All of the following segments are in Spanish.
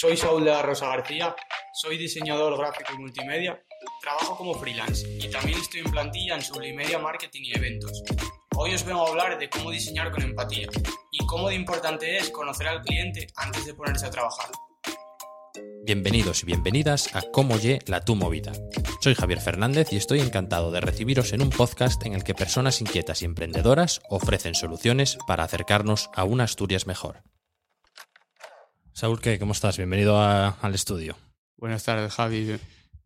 Soy Saúl de la Rosa García, soy diseñador gráfico y multimedia, trabajo como freelance y también estoy en plantilla en Sublimedia Marketing y Eventos. Hoy os vengo a hablar de cómo diseñar con empatía y cómo de importante es conocer al cliente antes de ponerse a trabajar. Bienvenidos y bienvenidas a Cómo Ye la Tu Movida. Soy Javier Fernández y estoy encantado de recibiros en un podcast en el que personas inquietas y emprendedoras ofrecen soluciones para acercarnos a una Asturias mejor. Saúl, ¿qué? ¿cómo estás? Bienvenido al estudio. Buenas tardes, Javi.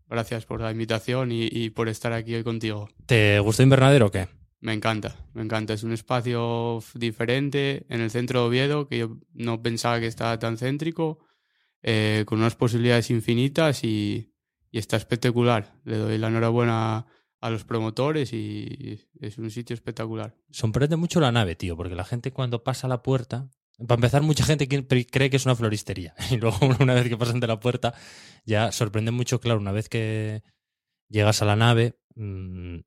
Gracias por la invitación y, por estar aquí hoy contigo. ¿Te gustó Invernadero o qué? Me encanta, me encanta. Es un espacio diferente en el centro de Oviedo que yo no pensaba que estaba tan céntrico, eh, con unas posibilidades infinitas y, está espectacular. Le doy la enhorabuena a los promotores y es un sitio espectacular. Sorprende mucho la nave, tío, porque la gente cuando pasa la puerta para empezar, mucha gente cree que es una floristería. Y luego, una vez que pasan de la puerta, ya sorprende mucho, claro, una vez que llegas a la nave, mm,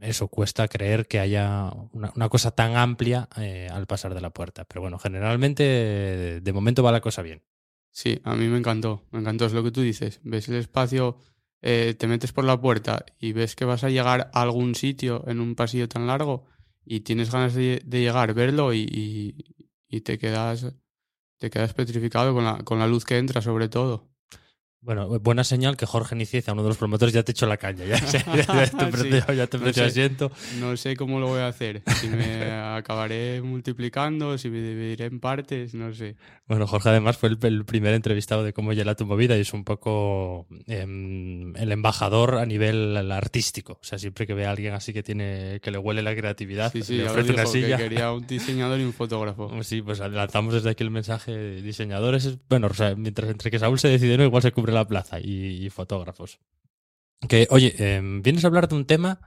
eso cuesta creer que haya una, cosa tan amplia eh, al pasar de la puerta. Pero bueno, generalmente, de momento va la cosa bien. Sí, a mí me encantó, me encantó, es lo que tú dices. Ves el espacio, eh, te metes por la puerta y ves que vas a llegar a algún sitio en un pasillo tan largo y tienes ganas de, llegar, verlo y, y te quedas, te quedas petrificado con la, con la luz que entra sobre todo. Bueno, buena señal que Jorge Nicieza, uno de los promotores, ya te echó la caña. Ya, te, precio, asiento. No sé cómo lo voy a hacer. Si me acabaré multiplicando, si me dividiré en partes, no sé. Bueno, Jorge además fue el, primer entrevistado de cómo llega tu movida y es un poco em, el embajador a nivel artístico. O sea, siempre que ve a alguien así que tiene que le huele la creatividad, sí, sí, le ofrece una silla. Que quería un diseñador y un fotógrafo. Sí, pues lanzamos desde aquí el mensaje diseñadores. Bueno, o sea, mientras entre que Saúl se decidió, igual se cubre la plaza y, fotógrafos. Que, oye, em, vienes a hablar de un tema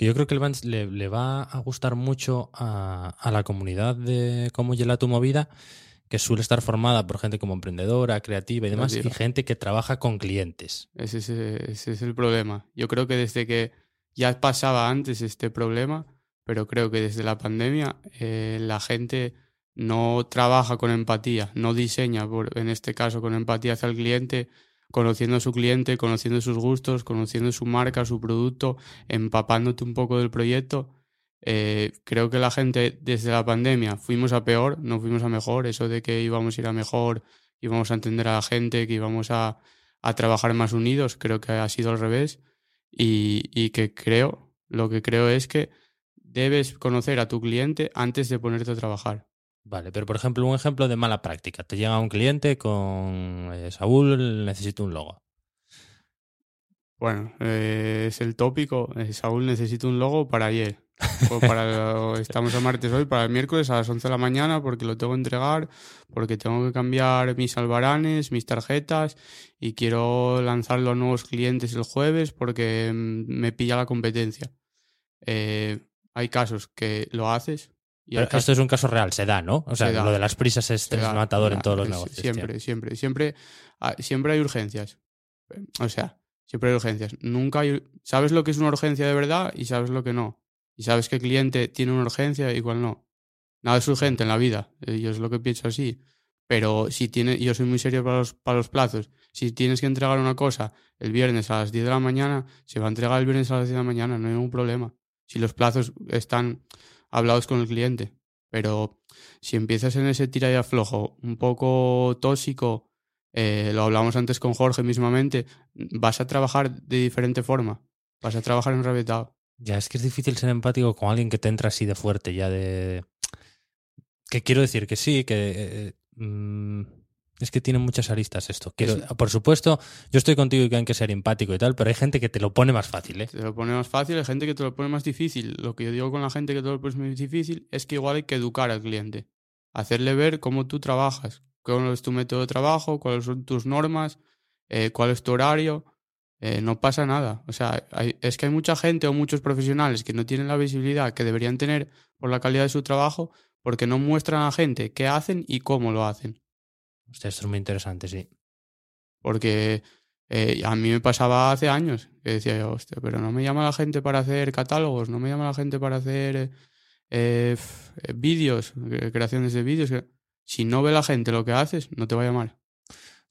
que yo creo que le, va a gustar mucho a, la comunidad de cómo llega tu movida, que suele estar formada por gente como emprendedora, creativa y demás, y gente que trabaja con clientes. Ese, es el problema. Yo creo que desde que ya pasaba antes este problema, pero creo que desde la pandemia eh, la gente no trabaja con empatía, no diseña, en este caso, con empatía hacia el cliente, conociendo a su cliente, conociendo sus gustos, conociendo su marca, su producto, empapándote un poco del proyecto. Eh, creo que la gente desde la pandemia fuimos a peor, no fuimos a mejor. Eso de que íbamos a ir a mejor, íbamos a entender a la gente, que íbamos a, a trabajar más unidos, creo que ha sido al revés. Y, y que creo, lo que creo es que debes conocer a tu cliente antes de ponerte a trabajar. Vale, pero por ejemplo, un ejemplo de mala práctica. Te llega un cliente con eh, Saúl, necesito un logo. Bueno, eh, es el tópico. Eh, Saúl, necesito un logo para ayer. O para, estamos a martes hoy, para el miércoles a las 11 de la mañana, porque lo tengo que entregar, porque tengo que cambiar mis albaranes, mis tarjetas, y quiero lanzarlo a nuevos clientes el jueves porque mm, me pilla la competencia. hay casos que lo haces, esto es un caso real, se da, ¿no? O sea, lo de las prisas es matador en todos los negocios. Siempre, siempre, siempre, siempre hay urgencias. O sea, siempre hay urgencias. Nunca hay. Sabes lo que es una urgencia de verdad y sabes lo que no. Y sabes que el cliente tiene una urgencia y cuál no. Nada es urgente en la vida. Eh, yo es lo que pienso así. Pero si tiene, yo soy muy serio para los, para los plazos. Si tienes que entregar una cosa el viernes a las 10 de la mañana, se va a entregar el viernes a las 10 de la mañana, no hay ningún problema. Si los plazos están hablados con el cliente. Pero si empiezas en ese tira y aflojo un poco tóxico, eh, lo hablamos antes con Jorge mismamente, vas a trabajar de diferente forma. Vas a trabajar en enrabietado. Ya, es que es difícil ser empático con alguien que te entra así de fuerte, ya de. Que quiero decir que sí, que. Eh, mm, es que tiene muchas aristas esto. por supuesto, yo estoy contigo y que hay que ser empático y tal, pero hay gente que te lo pone más fácil, ¿eh? Te lo pone más fácil, hay gente que te lo pone más difícil. Lo que yo digo con la gente que te lo pone más difícil es que igual hay que educar al cliente. Hacerle ver cómo tú trabajas, cuál es tu método de trabajo, cuáles son tus normas, eh, cuál es tu horario. Eh, no pasa nada. O sea, es que hay mucha gente o muchos profesionales que no tienen la visibilidad que deberían tener por la calidad de su trabajo porque no muestran a la gente qué hacen y cómo lo hacen. Hostia, esto es muy interesante, sí. Porque eh, a mí me pasaba hace años que decía yo, hostia, pero no me llama la gente para hacer catálogos, no me llama la gente para hacer eh, eh, vídeos, creaciones de vídeos. Si no ve la gente lo que haces, no te va a llamar.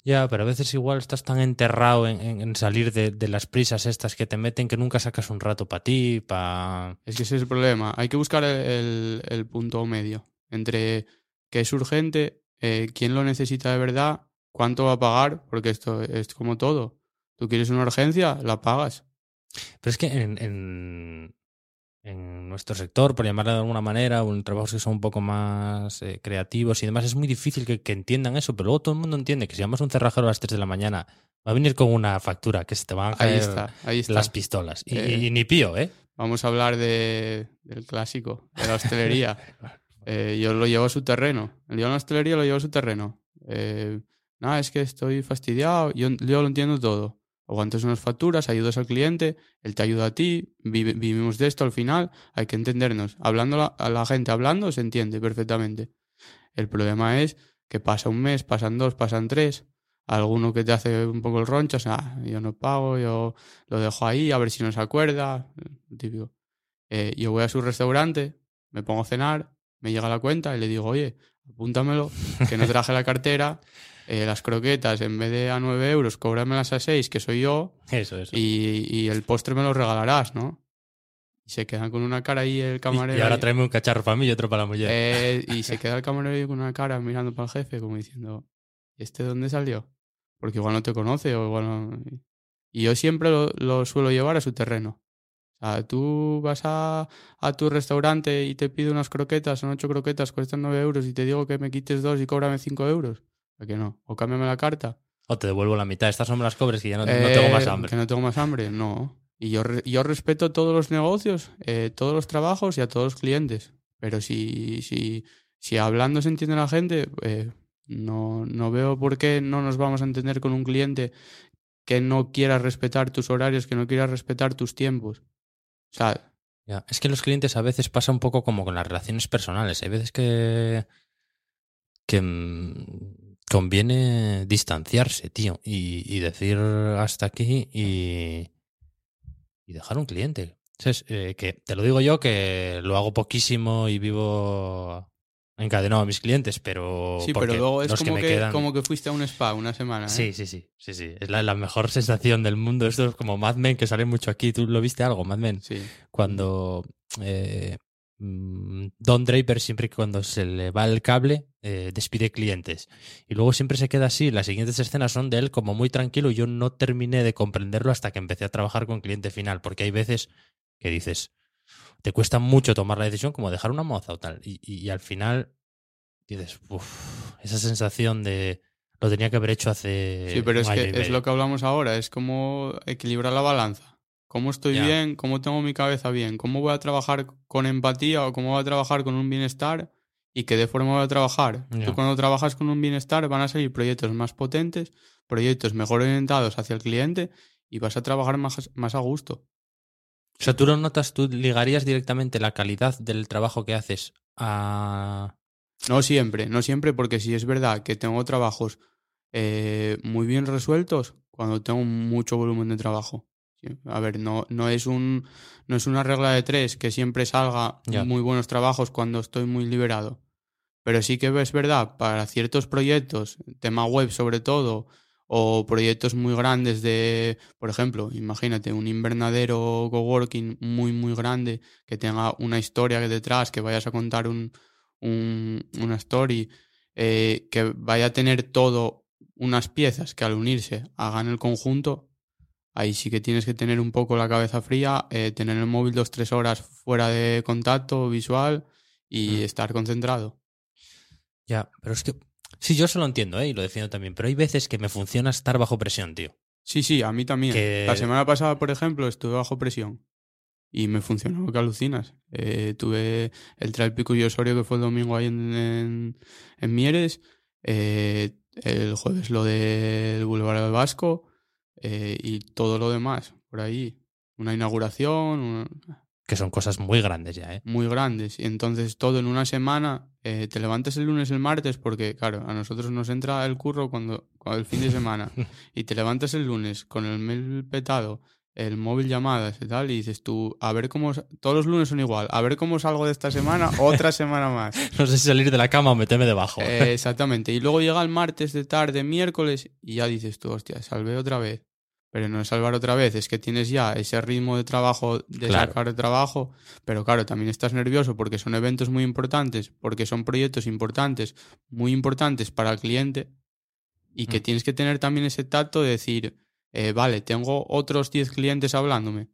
Ya, pero a veces igual estás tan enterrado en, en- en salir de, de las prisas estas que te meten que nunca sacas un rato para ti, para... Es que ese es el problema. Hay que buscar el, el- el punto medio entre que es urgente, eh, quién lo necesita de verdad, cuánto va a pagar, porque esto es como todo. Tú quieres una urgencia, la pagas. Pero es que en, en, en nuestro sector, por llamarlo de alguna manera, o en trabajos que son un poco más eh, creativos y demás, es muy difícil que, que entiendan eso, pero luego todo el mundo entiende que si llamas a un cerrajero a las 3 de la mañana, va a venir con una factura que se te van a Ahí caer está, ahí está. las pistolas. Y, Eh, y ni pío, ¿eh? Vamos a hablar de, del clásico, de la hostelería. Eh, yo lo llevo a su terreno. El día de la hostelería lo llevo a su terreno. Eh, nada, es que estoy fastidiado. Yo, yo lo entiendo todo. Aguantas unas facturas, ayudas al cliente, él te ayuda a ti, vivimos de esto al final, hay que entendernos. Hablando la- a la gente hablando se entiende perfectamente. El problema es que pasa un mes, pasan dos, pasan tres, alguno que te hace un poco el roncho, sea, yo no pago, yo lo dejo ahí, a ver si no se acuerda, típico. Eh, yo voy a su restaurante, me pongo a cenar, me llega la cuenta y le digo, oye, apúntamelo, que no traje la cartera, eh, las croquetas en vez de a 9 euros, cóbramelas a 6, que soy yo, Eso, eso. y, y el postre me lo regalarás, ¿no? Y se quedan con una cara ahí el Y- camarero. y ahora ahí, tráeme un cacharro para mí y otro para la mujer. eh, y se queda el camarero ahí con una cara mirando para el jefe, como diciendo, ¿y este de dónde salió? Porque igual no te conoce o igual no... Y yo siempre lo, lo suelo llevar a su terreno. O sea, tú vas a, a tu restaurante y te pido unas croquetas, son ocho croquetas, cuestan nueve euros y te digo que me quites dos y cóbrame cinco euros. ¿A que no? O cámbiame la carta. O te devuelvo la mitad. Estas son las cobres que ya no, no tengo más Eh, hambre. Que no tengo más hambre, no. Y yo, yo respeto todos los negocios, eh, todos los trabajos y a todos los clientes. Pero si, si, si hablando se entiende la gente, eh, no, no veo por qué no nos vamos a entender con un cliente que no quiera respetar tus horarios, que no quiera respetar tus tiempos. Ya, Es que los clientes a veces pasa un poco como con las relaciones personales. Hay veces que, que mm, conviene distanciarse, tío, y, y decir hasta aquí y, y dejar un cliente. ¿Sabes? Eh, que te lo digo yo que lo hago poquísimo y vivo encadenado a mis clientes, pero sí, pero luego es como que, quedan- como que fuiste a un spa una semana. ¿eh? Sí, sí, sí, sí, sí. Es la, la mejor sensación del mundo. Esto es como Mad Men que sale mucho aquí. ¿Tú lo viste algo, Mad Men? Sí. cuando eh, mm, Don Draper siempre que cuando se le va el cable eh, despide clientes y luego siempre se queda así las siguientes escenas son de él como muy tranquilo y yo no terminé de comprenderlo hasta que empecé a trabajar con cliente final porque hay veces que dices te cuesta mucho tomar la decisión como dejar una moza o tal y, y- y al final dices "Uf, esa sensación de lo tenía que haber hecho hace Sí, pero es que es medio". lo que hablamos ahora, es como equilibrar la balanza. ¿Cómo estoy bien? ¿Cómo tengo mi cabeza bien? ¿Cómo voy a trabajar con empatía o cómo voy a trabajar con un bienestar? ¿Y qué de forma voy a trabajar? Tú cuando trabajas con un bienestar van a salir proyectos más potentes, proyectos mejor orientados hacia el cliente y vas a trabajar más, más a gusto. O sea, tú lo notas, tú ligarías directamente la calidad del trabajo que haces a... No siempre, no siempre, porque si es verdad que tengo trabajos eh, muy bien resueltos cuando tengo mucho volumen de trabajo. A ver, no, no, es un, no es una regla de tres que siempre salga Ya. muy buenos trabajos cuando estoy muy liberado. Pero sí que es verdad, para ciertos proyectos, tema web sobre todo, o proyectos muy grandes de, por ejemplo, imagínate, un invernadero coworking muy, muy grande, que tenga una historia detrás, que vayas a contar un, un- una story, eh, que vaya a tener todo unas piezas que al unirse hagan el conjunto, ahí sí que tienes que tener un poco la cabeza fría, eh, tener el móvil dos, tres horas fuera de contacto visual y Mm. estar concentrado. Ya, pero es que... Sí, yo se lo entiendo, ¿eh? Y lo defiendo también. Pero hay veces que me funciona estar bajo presión, tío. Sí, sí, a mí también. Que- La semana pasada, por ejemplo, estuve bajo presión y me funcionó que alucinas. Eh, tuve el Trail Pico y Osorio que fue el domingo ahí en, en, en Mieres, eh, el jueves lo del Boulevard del Vasco eh, y todo lo demás por ahí. Una inauguración, una- Que son cosas muy grandes ya, ¿eh? muy grandes. Y entonces todo en una semana, eh, te levantas el lunes, el martes, porque claro, a nosotros nos entra el curro cuando, cuando el fin de semana. y te levantas el lunes con el mail petado el móvil llamadas y tal, y dices tú, a ver cómo, todos los lunes son igual, a ver cómo salgo de esta semana, otra semana más. No sé si salir de la cama o meterme debajo. Eh, exactamente. Y luego llega el martes de tarde, miércoles, y ya dices tú, hostia, salvé otra vez. Pero no es salvar otra vez, es que tienes ya ese ritmo de trabajo, de Claro. sacar de trabajo, pero claro, también estás nervioso porque son eventos muy importantes, porque son proyectos importantes, muy importantes para el cliente, y que Mm. tienes que tener también ese tacto de decir, eh, vale, tengo otros 10 clientes hablándome,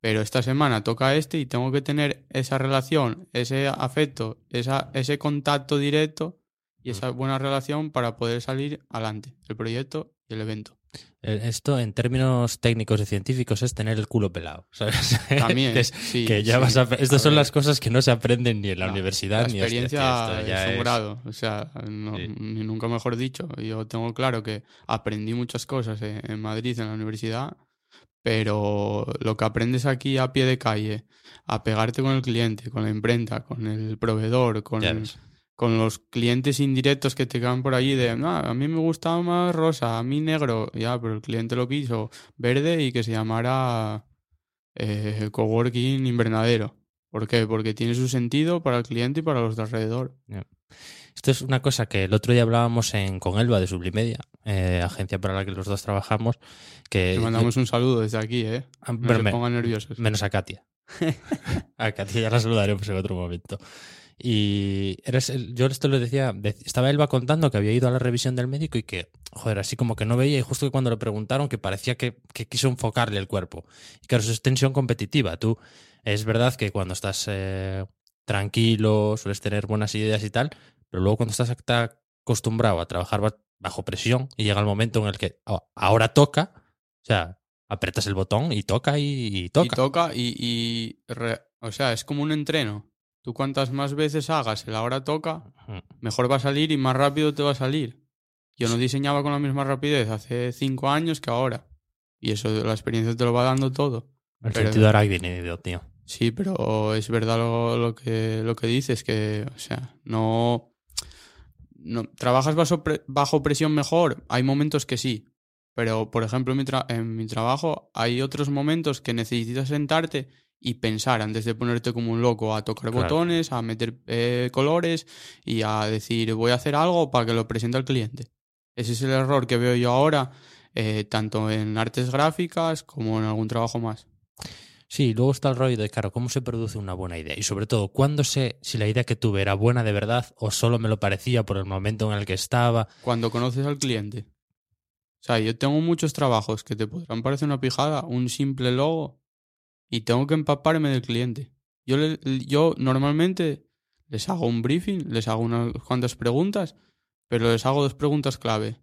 pero esta semana toca este y tengo que tener esa relación, ese afecto, esa, ese contacto directo y esa buena relación para poder salir adelante, el proyecto y el evento. Eh, Esto, en términos técnicos y científicos, es tener el culo pelado. ¿sabes? También, que, es- sí, que ya sí. vas a... Estas son las cosas que no se aprenden ni en la no, universidad La ni hostia, experiencia esto ya es un grado, o sea, no- Sí. ni nunca mejor dicho. Yo tengo claro que aprendí muchas cosas en, en Madrid, en la universidad, pero lo que aprendes aquí a pie de calle, a pegarte con el cliente, con la imprenta, con el proveedor, con, ya ves. Con los clientes indirectos que te quedan por allí de, no, a mí me gustaba más rosa, a mí negro, ya, pero el cliente lo quiso verde y que se llamara eh, coworking invernadero. ¿Por qué? Porque tiene su sentido para el cliente y para los de alrededor. Esto es una cosa que el otro día hablábamos en, con Elba de Sublimedia, eh, agencia para la que los dos trabajamos, que... Le mandamos un saludo desde aquí, ¿eh? Ah, No pero se me- pongan nerviosos. Menos a Katia. a Katia ya la saludaremos en otro momento. Y eres el- yo esto lo decía, de- estaba Elba contando que había ido a la revisión del médico y que, joder, así como que no veía y justo que cuando le preguntaron que parecía que, que quiso enfocarle el cuerpo. Y claro, eso es tensión competitiva. Tú, es verdad que cuando estás eh, tranquilo, sueles tener buenas ideas y tal, pero luego cuando estás acostumbrado a trabajar ba- bajo presión y llega el momento en el que "Ah, ahora toca, o sea, apretas el botón y toca y, y toca. Y toca y, y re- o sea, es como un entreno. Tú cuantas más veces hagas el ahora toca, mejor va a salir y más rápido te va a salir. Yo no diseñaba con la misma rapidez hace cinco años que ahora. Y eso, la experiencia te lo va dando todo. El Pero- sentido arácnido, tío. Sí, pero es verdad lo, lo que, lo que dices, que, o sea, no, no trabajas bajo, pre- bajo presión mejor. Hay momentos que sí, pero por ejemplo en mi, tra- en mi trabajo hay otros momentos que necesitas sentarte y pensar antes de ponerte como un loco a tocar Claro. botones, a meter eh, colores y a decir voy a hacer algo para que lo presente al cliente. Ese es el error que veo yo ahora, eh, tanto en artes gráficas como en algún trabajo más. Sí, luego está el rollo de, claro, cómo se produce una buena idea. Y sobre todo, ¿cuándo sé si la idea que tuve era buena de verdad o solo me lo parecía por el momento en el que estaba? cuando conoces al cliente. O sea, yo tengo muchos trabajos que te podrán parecer una pijada, un simple logo, y tengo que empaparme del cliente. Yo, le- yo normalmente les hago un briefing, les hago unas cuantas preguntas, pero les hago dos preguntas clave.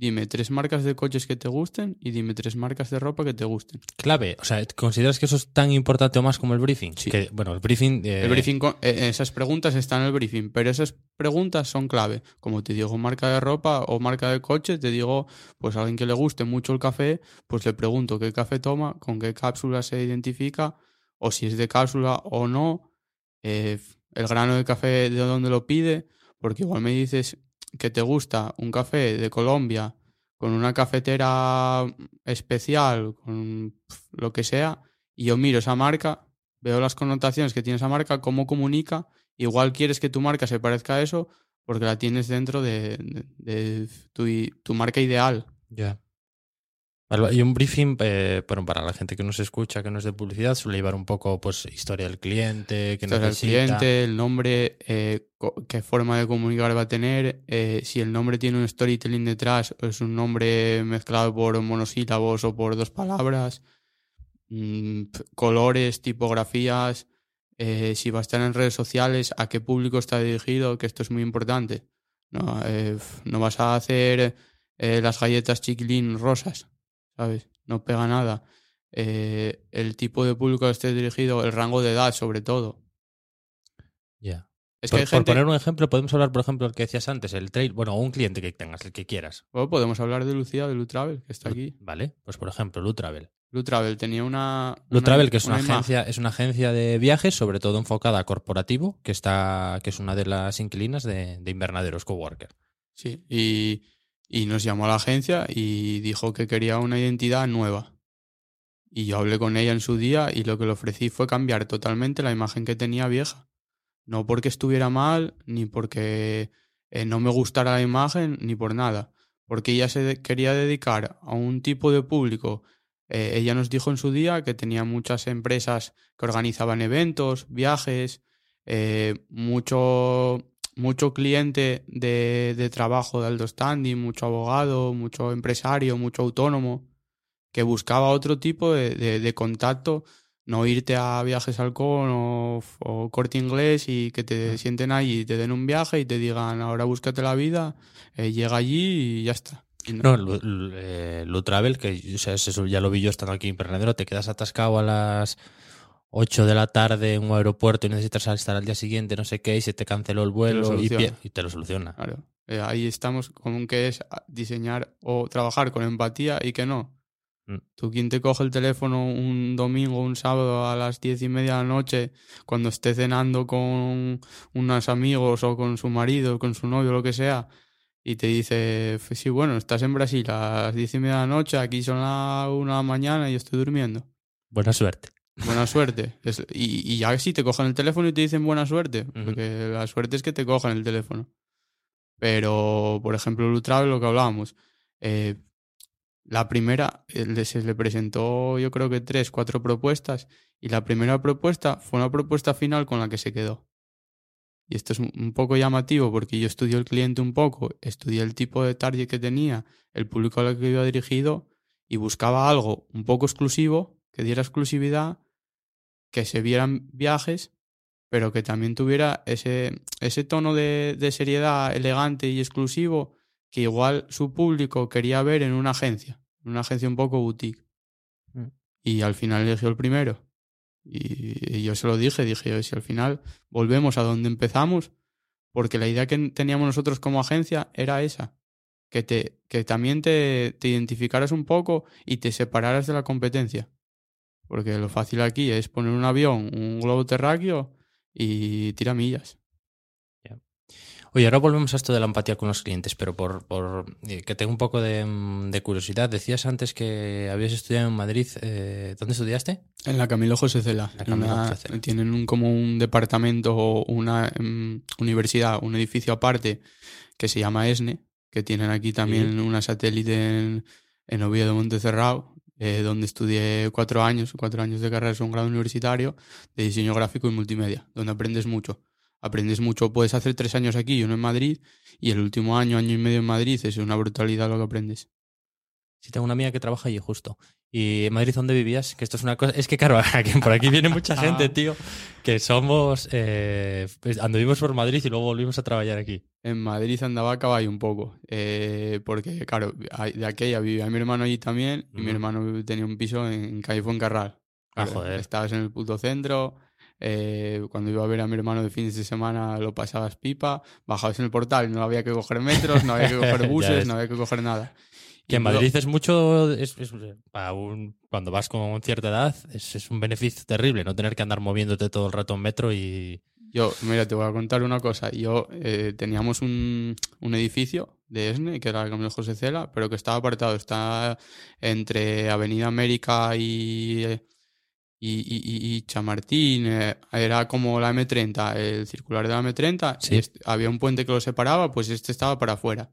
Dime tres marcas de coches que te gusten y dime tres marcas de ropa que te gusten. Clave, o sea, ¿consideras que eso es tan importante o más como el briefing? Sí. Que, bueno, el briefing... eh, El briefing, con- eh, esas preguntas están en el briefing, pero esas preguntas son clave. Como te digo marca de ropa o marca de coche, te digo, pues a alguien que le guste mucho el café, pues le pregunto qué café toma, con qué cápsula se identifica, o si es de cápsula o no, eh, el grano de café de dónde lo pide, porque igual me dices que te gusta un café de Colombia con una cafetera especial, con lo que sea, y yo miro esa marca, veo las connotaciones que tiene esa marca, cómo comunica, igual quieres que tu marca se parezca a eso porque la tienes dentro de, tu, tu marca ideal. Ya. Y un briefing, eh, bueno, para la gente que no se escucha, que no es de publicidad, suele llevar un poco, pues, historia del cliente, que Entonces, el necesita. cliente, el nombre, eh, qué forma de comunicar va a tener, eh, si el nombre tiene un storytelling detrás o es un nombre mezclado por monosílabos o por dos palabras, mm, colores, tipografías, eh, si va a estar en redes sociales, a qué público está dirigido, que esto es muy importante. No, Eh, no vas a hacer eh, las galletas chiquilín rosas, ¿sabes? No pega nada. Eh, el tipo de público que esté dirigido, el rango de edad sobre todo. Ya. Es por, que poner un ejemplo, podemos hablar, por ejemplo, el que decías antes, el trail, bueno, o un cliente que tengas, el que quieras. Bueno, podemos hablar de Lucía, de Lutravel, que está aquí. Vale, pues por ejemplo, Lutravel. Lutravel tenía una... una- Lutravel, que es una, agencia, es una agencia de viajes, sobre todo enfocada a corporativo, que está, que es una de las inquilinas de, de invernaderos coworker. Sí, y, y nos llamó a la agencia y dijo que quería una identidad nueva. Y yo hablé con ella en su día y lo que le ofrecí fue cambiar totalmente la imagen que tenía vieja. No porque estuviera mal, ni porque eh, no me gustara la imagen, ni por nada. Porque ella se quería dedicar a un tipo de público. Eh, ella nos dijo en su día que tenía muchas empresas que organizaban eventos, viajes, eh, mucho, mucho cliente de, de trabajo de alto standing, mucho abogado, mucho empresario, mucho autónomo, que buscaba otro tipo de, de, de contacto no irte a viajes al con o, corte inglés y que te sienten ahí y te den un viaje y te digan ahora búscate la vida, eh, llega allí y ya está. no, no eh, Travel, que o sea, eso ya lo vi yo estando aquí en Pernadero, te quedas atascado a las 8 de la tarde en un aeropuerto y necesitas estar al día siguiente, no sé qué, y se te canceló el vuelo y, y, te lo soluciona. Claro. Eh, ahí estamos con que es diseñar o trabajar con empatía y que no. Mm. Tú, quien te coge el teléfono un domingo, un sábado a las diez y media de la noche, cuando esté cenando con unos amigos o con su marido, con su novio, lo que sea, y te dice, sí, bueno, estás en Brasil a las diez y media de la noche, aquí son las una de la mañana y yo estoy durmiendo. Buena suerte. Buena suerte. y, y, ya sí te cogen el teléfono y te dicen buena suerte, porque la suerte es que te cogen el teléfono. Pero, por ejemplo, Lutravel, lo que hablábamos, eh, la primera, eh, se le presentó yo creo que tres, cuatro propuestas y la primera propuesta fue una propuesta final con la que se quedó. Y esto es un poco llamativo porque yo estudié el cliente un poco, estudié el tipo de target que tenía, el público al que iba dirigido y buscaba algo un poco exclusivo, que diera exclusividad, que se vieran viajes, pero que también tuviera ese, ese tono de, de seriedad elegante y exclusivo que igual su público quería ver en una agencia, en una agencia un poco boutique. Mm. Y al final eligió el primero. Y, yo se lo dije, dije, si al final volvemos a donde empezamos, porque la idea que teníamos nosotros como agencia era esa, que, te, que también te, te identificaras un poco y te separaras de la competencia. Porque lo fácil aquí es poner un avión, un globo terráqueo y tira millas. Oye, ahora volvemos a esto de la empatía con los clientes, pero por, por eh, que tengo un poco mm, de, curiosidad. Decías antes que habías estudiado en Madrid. Eh, ¿Dónde estudiaste? En la Camilo José Cela. Tienen un, como un departamento o una um, universidad, un edificio aparte que se llama ESNE, que tienen aquí también una satélite en, en Oviedo Montecerrado, eh, donde estudié cuatro años, cuatro años de carrera, es un grado universitario de diseño gráfico y multimedia, donde aprendes mucho aprendes mucho. Puedes hacer tres años aquí y uno en Madrid, y el último año, año y medio en Madrid, es una brutalidad lo que aprendes. Sí, tengo una amiga que trabaja allí justo. ¿Y en Madrid dónde vivías? Que esto es una cosa. Es que, claro, por aquí viene mucha gente, tío, que somos. Eh, pues, anduvimos por Madrid y luego volvimos a trabajar aquí. En Madrid andaba a caballo un poco. Eh, porque, claro, de aquella vivía mi hermano allí también, y mi hermano tenía un piso en Calle Fuencarral. Ah, joder. Estabas en el puto centro, eh, cuando iba a ver a mi hermano de fines de semana lo pasabas pipa, bajabas en el portal, no había que coger metros, no había que coger buses, no había que coger nada. Que en Madrid es mucho, es, para un, cuando vas con cierta edad, es, es, un beneficio terrible no tener que andar moviéndote todo el rato en metro y... Yo, mira, te voy a contar una cosa. Yo eh, teníamos un, un, edificio de ESNE, que era el Camino José Cela, pero que estaba apartado. Está entre Avenida América y y, y, y Chamartín, eh, era como la M30, el circular de la M30, y había un puente que lo separaba, pues este estaba para afuera.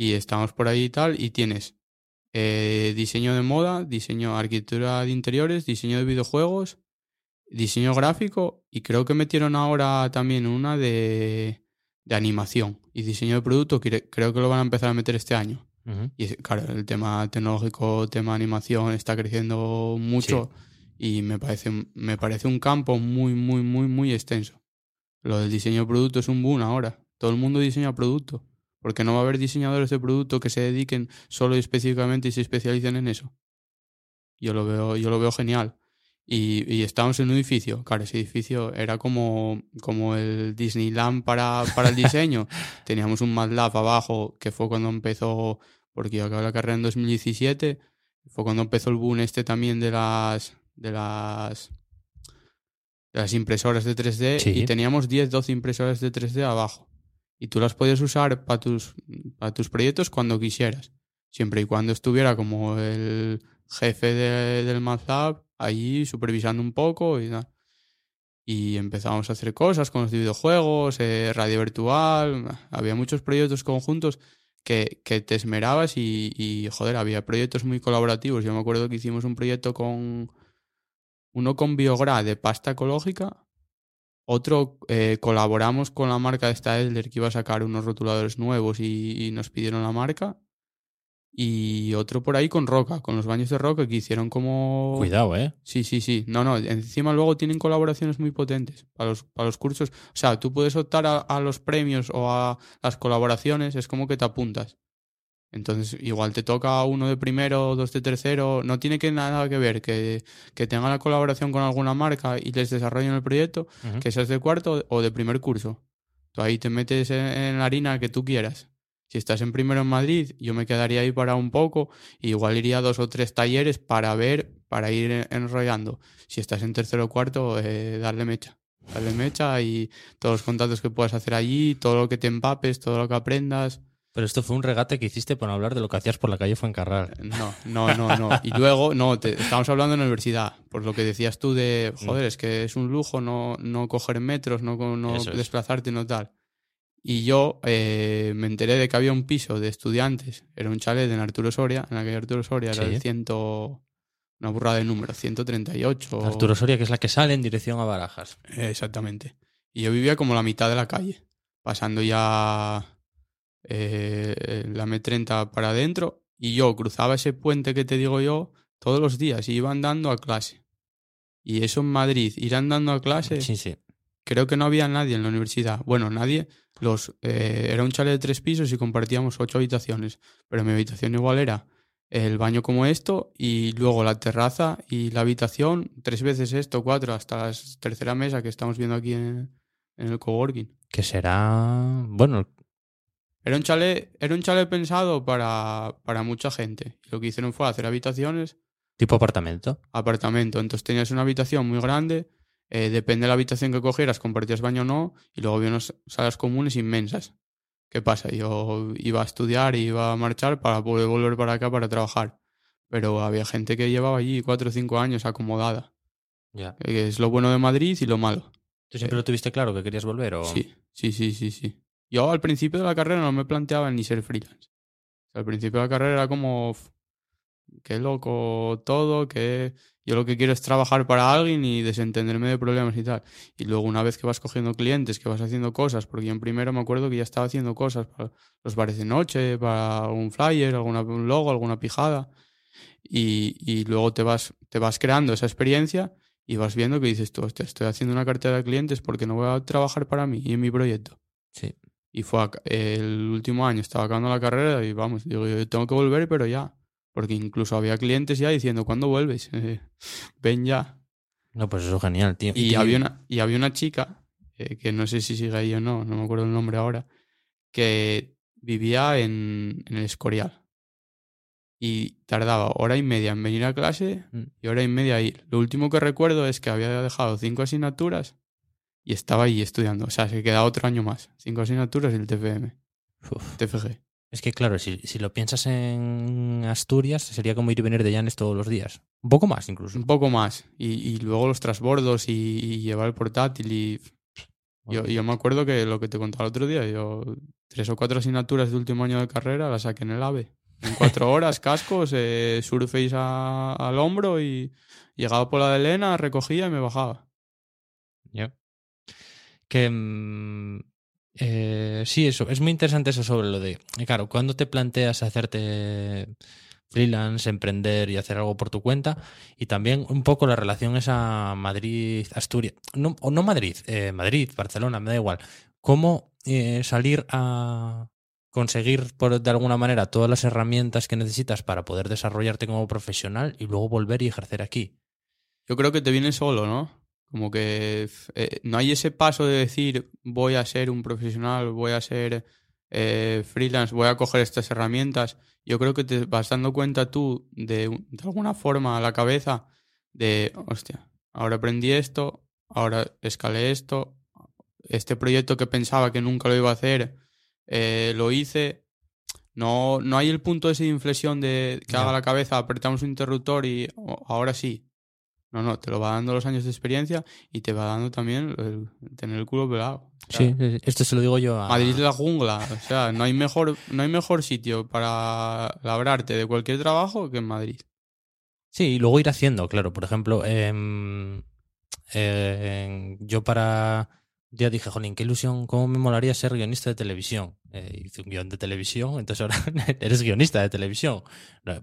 Y estábamos por ahí y tal, y tienes eh, diseño de moda, diseño, arquitectura de interiores, diseño de videojuegos, diseño gráfico, y creo que metieron ahora también una de, de animación y diseño de producto, que creo que lo van a empezar a meter este año. Y claro, el tema tecnológico, tema animación está creciendo mucho y me parece, me parece un campo muy, muy, muy, muy extenso. Lo del diseño de producto es un boom ahora. Todo el mundo diseña producto. Porque no va a haber diseñadores de producto que se dediquen solo y específicamente y se especialicen en eso. Yo lo veo, yo lo veo genial. Y, y estábamos en un edificio. Claro, ese edificio era como, como el Disneyland para, para el diseño. Teníamos un MATLAB abajo, que fue cuando empezó, porque yo acabé la carrera en 2017. Fue cuando empezó el boom este también de las, de las, de las impresoras de 3D y teníamos 10, 12 impresoras de 3D abajo. Y tú las podías usar para tus, tus proyectos cuando quisieras. Siempre y cuando estuviera como el jefe de- del MATLAB, allí supervisando un poco y tal. Y empezamos a hacer cosas con los videojuegos, eh, radio virtual, había muchos proyectos conjuntos que, que te esmerabas y, joder, había proyectos muy colaborativos. Yo me acuerdo que hicimos un proyecto con uno con Biogra de pasta ecológica, otro eh, colaboramos con la marca de esta Elder que iba a sacar unos rotuladores nuevos y, y nos pidieron la marca. Y otro por ahí con Roca, con los baños de Roca que hicieron como... Cuidado, ¿eh? Sí, sí, sí. No, no. Encima luego tienen colaboraciones muy potentes para los, para los cursos. O sea, tú puedes optar a, a los premios o a las colaboraciones, es como que te apuntas. Entonces, igual te toca uno de primero, dos de tercero. No tiene que nada que ver que, que tenga la colaboración con alguna marca y les desarrollen el proyecto, que seas de cuarto o de primer curso. Tú ahí te metes en, la harina que tú quieras. Si estás en primero en Madrid, yo me quedaría ahí para un poco, y igual iría a dos o tres talleres para ver, para ir en- enrollando. Si estás en tercero o cuarto, eh, darle mecha. Darle mecha y todos los contactos que puedas hacer allí, todo lo que te empapes, todo lo que aprendas. Pero esto fue un regate que hiciste para hablar de lo que hacías por la calle Fuencarral. No, no, no, no. Y luego, no, te, estamos hablando en la universidad. Por lo que decías tú de, joder, es que es un lujo no, no coger metros, no, no Eso es. desplazarte, no tal. Y yo eh, me enteré de que había un piso de estudiantes. Era un chalet en Arturo Soria, en la calle Arturo Soria, era el ciento... Una burrada de número, 138. Arturo Soria, que es la que sale en dirección a Barajas. Eh, Exactamente. Y yo vivía como la mitad de la calle, pasando ya eh, la M30 para adentro. Y yo cruzaba ese puente que te digo yo todos los días y iba andando a clase. Y eso en Madrid, ir andando a clase, Sí, sí. creo que no había nadie en la universidad. Bueno, nadie. Los, eh, era un chalet de tres pisos y compartíamos ocho habitaciones. Pero mi habitación igual era el baño como esto y luego la terraza y la habitación, tres veces esto, cuatro, hasta la tercera mesa que estamos viendo aquí en, en el coworking. Que será. Bueno, Era un chalet, era un chalet pensado para, para mucha gente. Lo que hicieron fue hacer habitaciones, tipo apartamento. apartamento. Entonces tenías una habitación muy grande, eh, depende de la habitación que cogieras, compartías baño o no, y luego había unas salas comunes inmensas. ¿Qué pasa? Yo iba a estudiar iba a marchar para poder volver para acá para trabajar. Pero había gente que llevaba allí cuatro o cinco años acomodada. Ya. Que es lo bueno de Madrid y lo malo. ¿Tú siempre lo tuviste claro que querías volver? O... Sí, sí, sí, sí, sí. Yo al principio de la carrera no me planteaba ni ser freelance. Al principio de la carrera era como, "Uf, qué loco todo, que yo lo que quiero es trabajar para alguien y desentenderme de problemas y tal. Y luego una vez que vas cogiendo clientes, que vas haciendo cosas, porque yo en primero me acuerdo que ya estaba haciendo cosas para los bares de noche, para algún flyer, alguna, un logo, alguna pijada. Y, y luego te vas, te vas creando esa experiencia y vas viendo que dices tú, hostia, estoy haciendo una cartera de clientes porque no voy a trabajar para mí y en mi proyecto. Sí. Y fue el último año, estaba acabando la carrera y vamos, digo, yo tengo que volver, pero ya. Porque incluso había clientes ya diciendo, ¿cuándo vuelves? Ven ya. No, pues eso es genial, tío. Y Tío, había una, y había una chica, eh, que no sé si sigue ahí o no, no me acuerdo el nombre ahora, que vivía en, en el Escorial. Y tardaba hora y media en venir a clase Mm. y hora y media a ir. Lo último que recuerdo es que había dejado cinco asignaturas y estaba ahí estudiando. O sea, se quedaba otro año más. Cinco asignaturas y el TFM, Uf. TFG. Es que claro, si, si lo piensas en Asturias, sería como ir y venir de Llanes todos los días. Un poco más incluso. Un poco más. Y, y luego los transbordos y, y llevar el portátil y... Yo, yo me acuerdo que lo que te contaba el otro día, yo tres o cuatro asignaturas de último año de carrera las saqué en el AVE. En cuatro horas, cascos, eh, surface a- al hombro y llegaba por la de Elena, recogía y me bajaba. Ya. Que mm, eh, sí, eso. Es muy interesante eso sobre lo de. eh, Claro, cuando te planteas hacerte freelance, emprender y hacer algo por tu cuenta. Y también un poco la relación esa Madrid-Asturias. No, o no Madrid, eh, Madrid, Barcelona, me da igual. ¿Cómo salir a conseguir por, de alguna manera todas las herramientas que necesitas para poder desarrollarte como profesional y luego volver y ejercer aquí? Yo creo que te viene solo, ¿no? Como que eh, no hay ese paso de decir voy a ser un profesional, voy a ser eh, freelance, voy a coger estas herramientas. Yo creo que te vas dando cuenta tú de, de alguna forma a la cabeza de, hostia, ahora aprendí esto, ahora escalé esto, este proyecto que pensaba que nunca lo iba a hacer, eh, lo hice. No, no hay el punto ese de inflexión de que haga la cabeza, apretamos un interruptor y oh, ahora sí. No, no, te lo va dando los años de experiencia y te va dando también el, tener el culo pelado. O sea, Sí, sí, sí. esto se lo digo yo a... Madrid es la jungla, o sea, no hay mejor, no hay mejor sitio para labrarte de cualquier trabajo que en Madrid. Sí, y luego ir haciendo, claro. Por ejemplo, em, eh, yo para... Ya dije, jolín, qué ilusión, cómo me molaría ser guionista de televisión. Eh, hice un guion de televisión, entonces ahora eres guionista de televisión.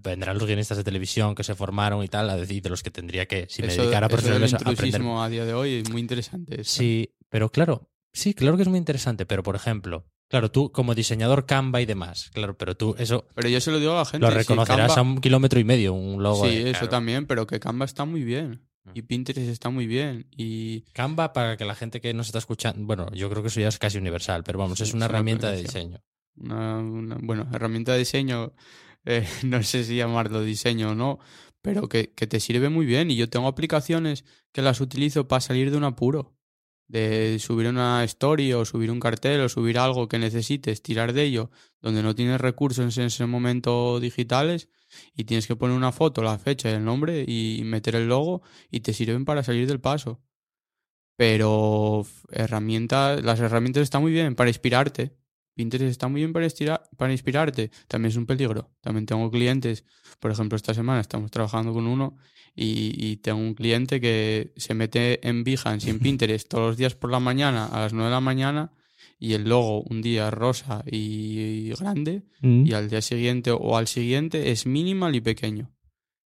Vendrán los guionistas de televisión que se formaron y tal, a decir, de los que tendría que, si me eso, dedicara eso a aprender intrusismo a día de hoy es muy interesante. eso. Sí, pero claro, sí, claro que es muy interesante, pero por ejemplo, claro, tú como diseñador Canva y demás, claro, pero tú eso Pero yo se lo digo a la gente. lo si reconocerás Canva- a un kilómetro y medio, un logo. Sí, de- eso claro. también, pero que Canva está muy bien. Mm. Y Pinterest está muy bien. Y Canva, para que la gente que nos está escuchando, bueno, yo creo que eso ya es casi universal, pero vamos, Sí, es una es una herramienta de diseño. una, una- bueno, herramienta de diseño, eh, no sé si llamarlo diseño o no, pero que, que te sirve muy bien. Y yo tengo aplicaciones que las utilizo para salir de un apuro. De subir una story o subir un cartel o subir algo que necesites, tirar de ello, donde no tienes recursos en ese momento digitales y tienes que poner una foto, la fecha y el nombre y meter el logo y te sirven para salir del paso. Pero herramientas, las herramientas están muy bien para inspirarte. Pinterest está muy bien para, estira- para inspirarte. También es un peligro. También tengo clientes, por ejemplo, esta semana estamos trabajando con uno y, y tengo un cliente que se mete en Behance y en Pinterest todos los días por la mañana a las 9 de la mañana y el logo un día rosa y grande y al día siguiente o al siguiente es minimal y pequeño.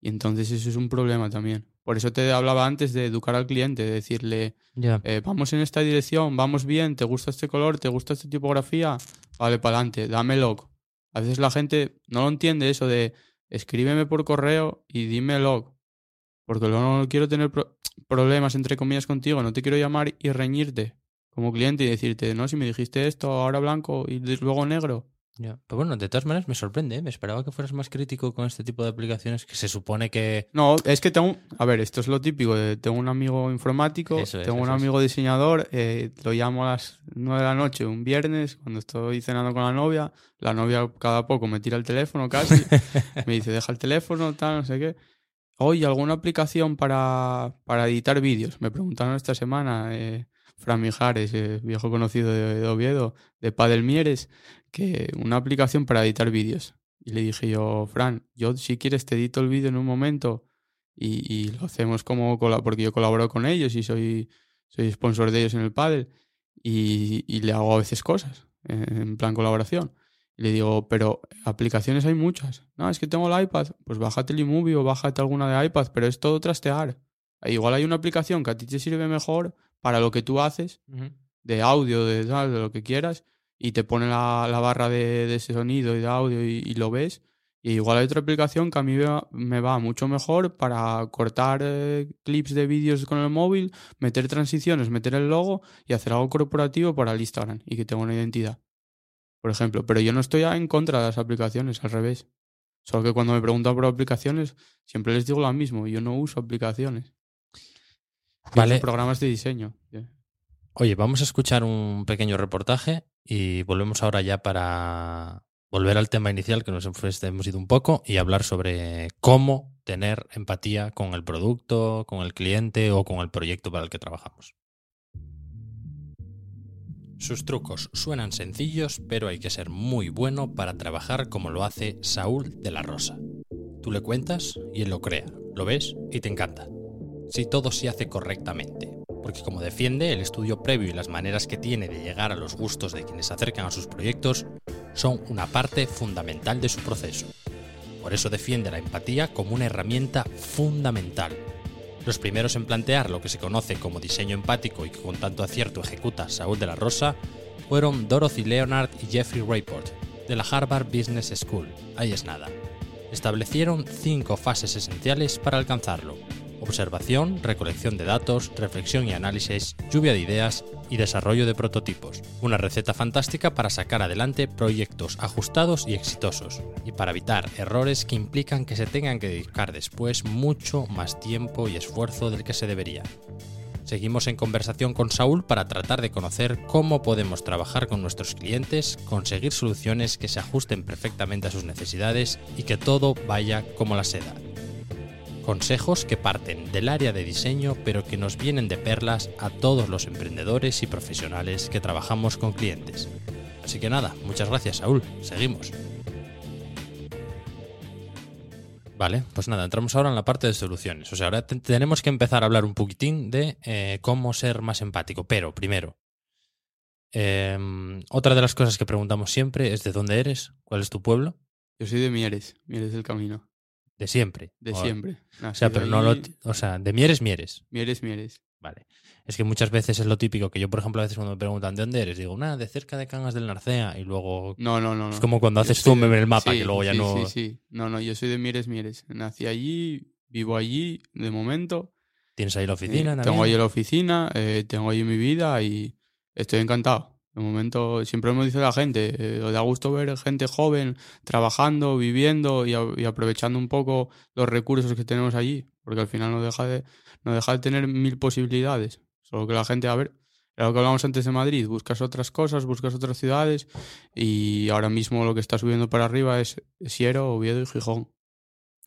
Y entonces eso es un problema también. Por eso te hablaba antes de educar al cliente, de decirle, eh, vamos en esta dirección, vamos bien, ¿te gusta este color? ¿Te gusta esta tipografía? Vale, para adelante, dámelo. A veces la gente no lo entiende eso de escríbeme por correo y dime log. Porque luego no quiero tener pro- problemas, entre comillas, contigo. No te quiero llamar y reñirte como cliente y decirte, no, si me dijiste esto, ahora blanco y luego negro. Ya. Pero bueno, de todas maneras me sorprende, ¿eh? me esperaba que fueras más crítico con este tipo de aplicaciones que se supone que... No, es que tengo. A ver, esto es lo típico. de- tengo un amigo informático, es, tengo un eso es. amigo diseñador, eh, lo llamo a las 9 de la noche un viernes, cuando estoy cenando con la novia. La novia cada poco me tira el teléfono casi. me dice, deja el teléfono, tal, no sé qué. Oye, ¿alguna aplicación para, para editar vídeos? Me preguntaron esta semana, eh, Fran Mijares, eh, viejo conocido de, de Oviedo, de Padel Mieres, que una aplicación para editar vídeos. Y le dije yo, Fran, yo si quieres te edito el vídeo en un momento y, lo hacemos como porque yo colaboro con ellos y soy, soy sponsor de ellos en el pádel y, y le hago a veces cosas eh, en plan colaboración. Y le digo, pero aplicaciones hay muchas. No, es que tengo el iPad. Pues bájate el iMovie o bájate alguna de iPad, pero es todo trastear. Igual hay una aplicación que a ti te sirve mejor para lo que tú haces, de audio, de tal, de lo que quieras, y te pone la, la barra de, de ese sonido y de audio y, y lo ves. Y igual hay otra aplicación que a mí me va, me va mucho mejor para cortar eh, clips de vídeos con el móvil, meter transiciones, meter el logo y hacer algo corporativo para el Instagram y que tenga una identidad. Por ejemplo, pero yo no estoy en contra de las aplicaciones, al revés. Solo que cuando me preguntan por aplicaciones, siempre les digo lo mismo, yo no uso aplicaciones. Vale. programas de diseño. Oye, vamos a escuchar un pequeño reportaje y volvemos ahora ya para volver al tema inicial que nos hemos ido un poco y hablar sobre cómo tener empatía con el producto, con el cliente o con el proyecto para el que trabajamos. Sus trucos suenan sencillos, pero hay que ser muy bueno para trabajar como lo hace Saúl de la Rosa. Tú le cuentas y él lo crea, lo ves y te encanta. Si todo se hace correctamente, porque como defiende, el estudio previo y las maneras que tiene de llegar a los gustos de quienes se acercan a sus proyectos son una parte fundamental de su proceso. Por eso defiende la empatía como una herramienta fundamental. Los primeros en plantear lo que se conoce como diseño empático y que con tanto acierto ejecuta Saúl de la Rosa fueron Dorothy Leonard y Jeffrey Rayport, de la Harvard Business School. Ahí es nada. Establecieron cinco fases esenciales para alcanzarlo. Observación, recolección de datos, reflexión y análisis, lluvia de ideas y desarrollo de prototipos. Una receta fantástica para sacar adelante proyectos ajustados y exitosos, y para evitar errores que implican que se tengan que dedicar después mucho más tiempo y esfuerzo del que se debería. Seguimos en conversación con Saúl para tratar de conocer cómo podemos trabajar con nuestros clientes, conseguir soluciones que se ajusten perfectamente a sus necesidades y que todo vaya como la seda. Consejos que parten del área de diseño pero que nos vienen de perlas a todos los emprendedores y profesionales que trabajamos con clientes. Así que nada, muchas gracias Saúl, seguimos. Vale, pues nada, entramos ahora en la parte de soluciones. O sea, ahora te- tenemos que empezar a hablar un poquitín de eh, cómo ser más empático. Pero, primero, em, otra de las cosas que preguntamos siempre es de dónde eres, cuál es tu pueblo, Yo soy de Mieres, Mieres del Camino. De siempre. De O- siempre. O sea, pero no lo, o sea, de Mieres, Mieres. Mieres, Mieres. Vale. Es que muchas veces es lo típico que yo, por ejemplo, a veces cuando me preguntan de dónde eres, digo, nada, de cerca de Cangas del Narcea y luego No, no, no. es como cuando haces zoom de- en el mapa sí, que luego ya sí, no Sí, sí. No, no, yo soy de Mieres, Mieres. Nací allí, vivo allí de momento. tienes ahí la Eh, oficina. tengo también. ahí la oficina, eh, tengo ahí mi vida y estoy encantado. De momento, siempre me dice la gente, eh, da gusto ver gente joven trabajando, viviendo y, a- y aprovechando un poco los recursos que tenemos allí, porque al final no deja de, no deja de tener mil posibilidades. Solo que la gente, a ver, era lo que hablábamos antes de Madrid, buscas otras cosas, buscas otras ciudades y ahora mismo lo que está subiendo para arriba es Siero, Oviedo y Gijón.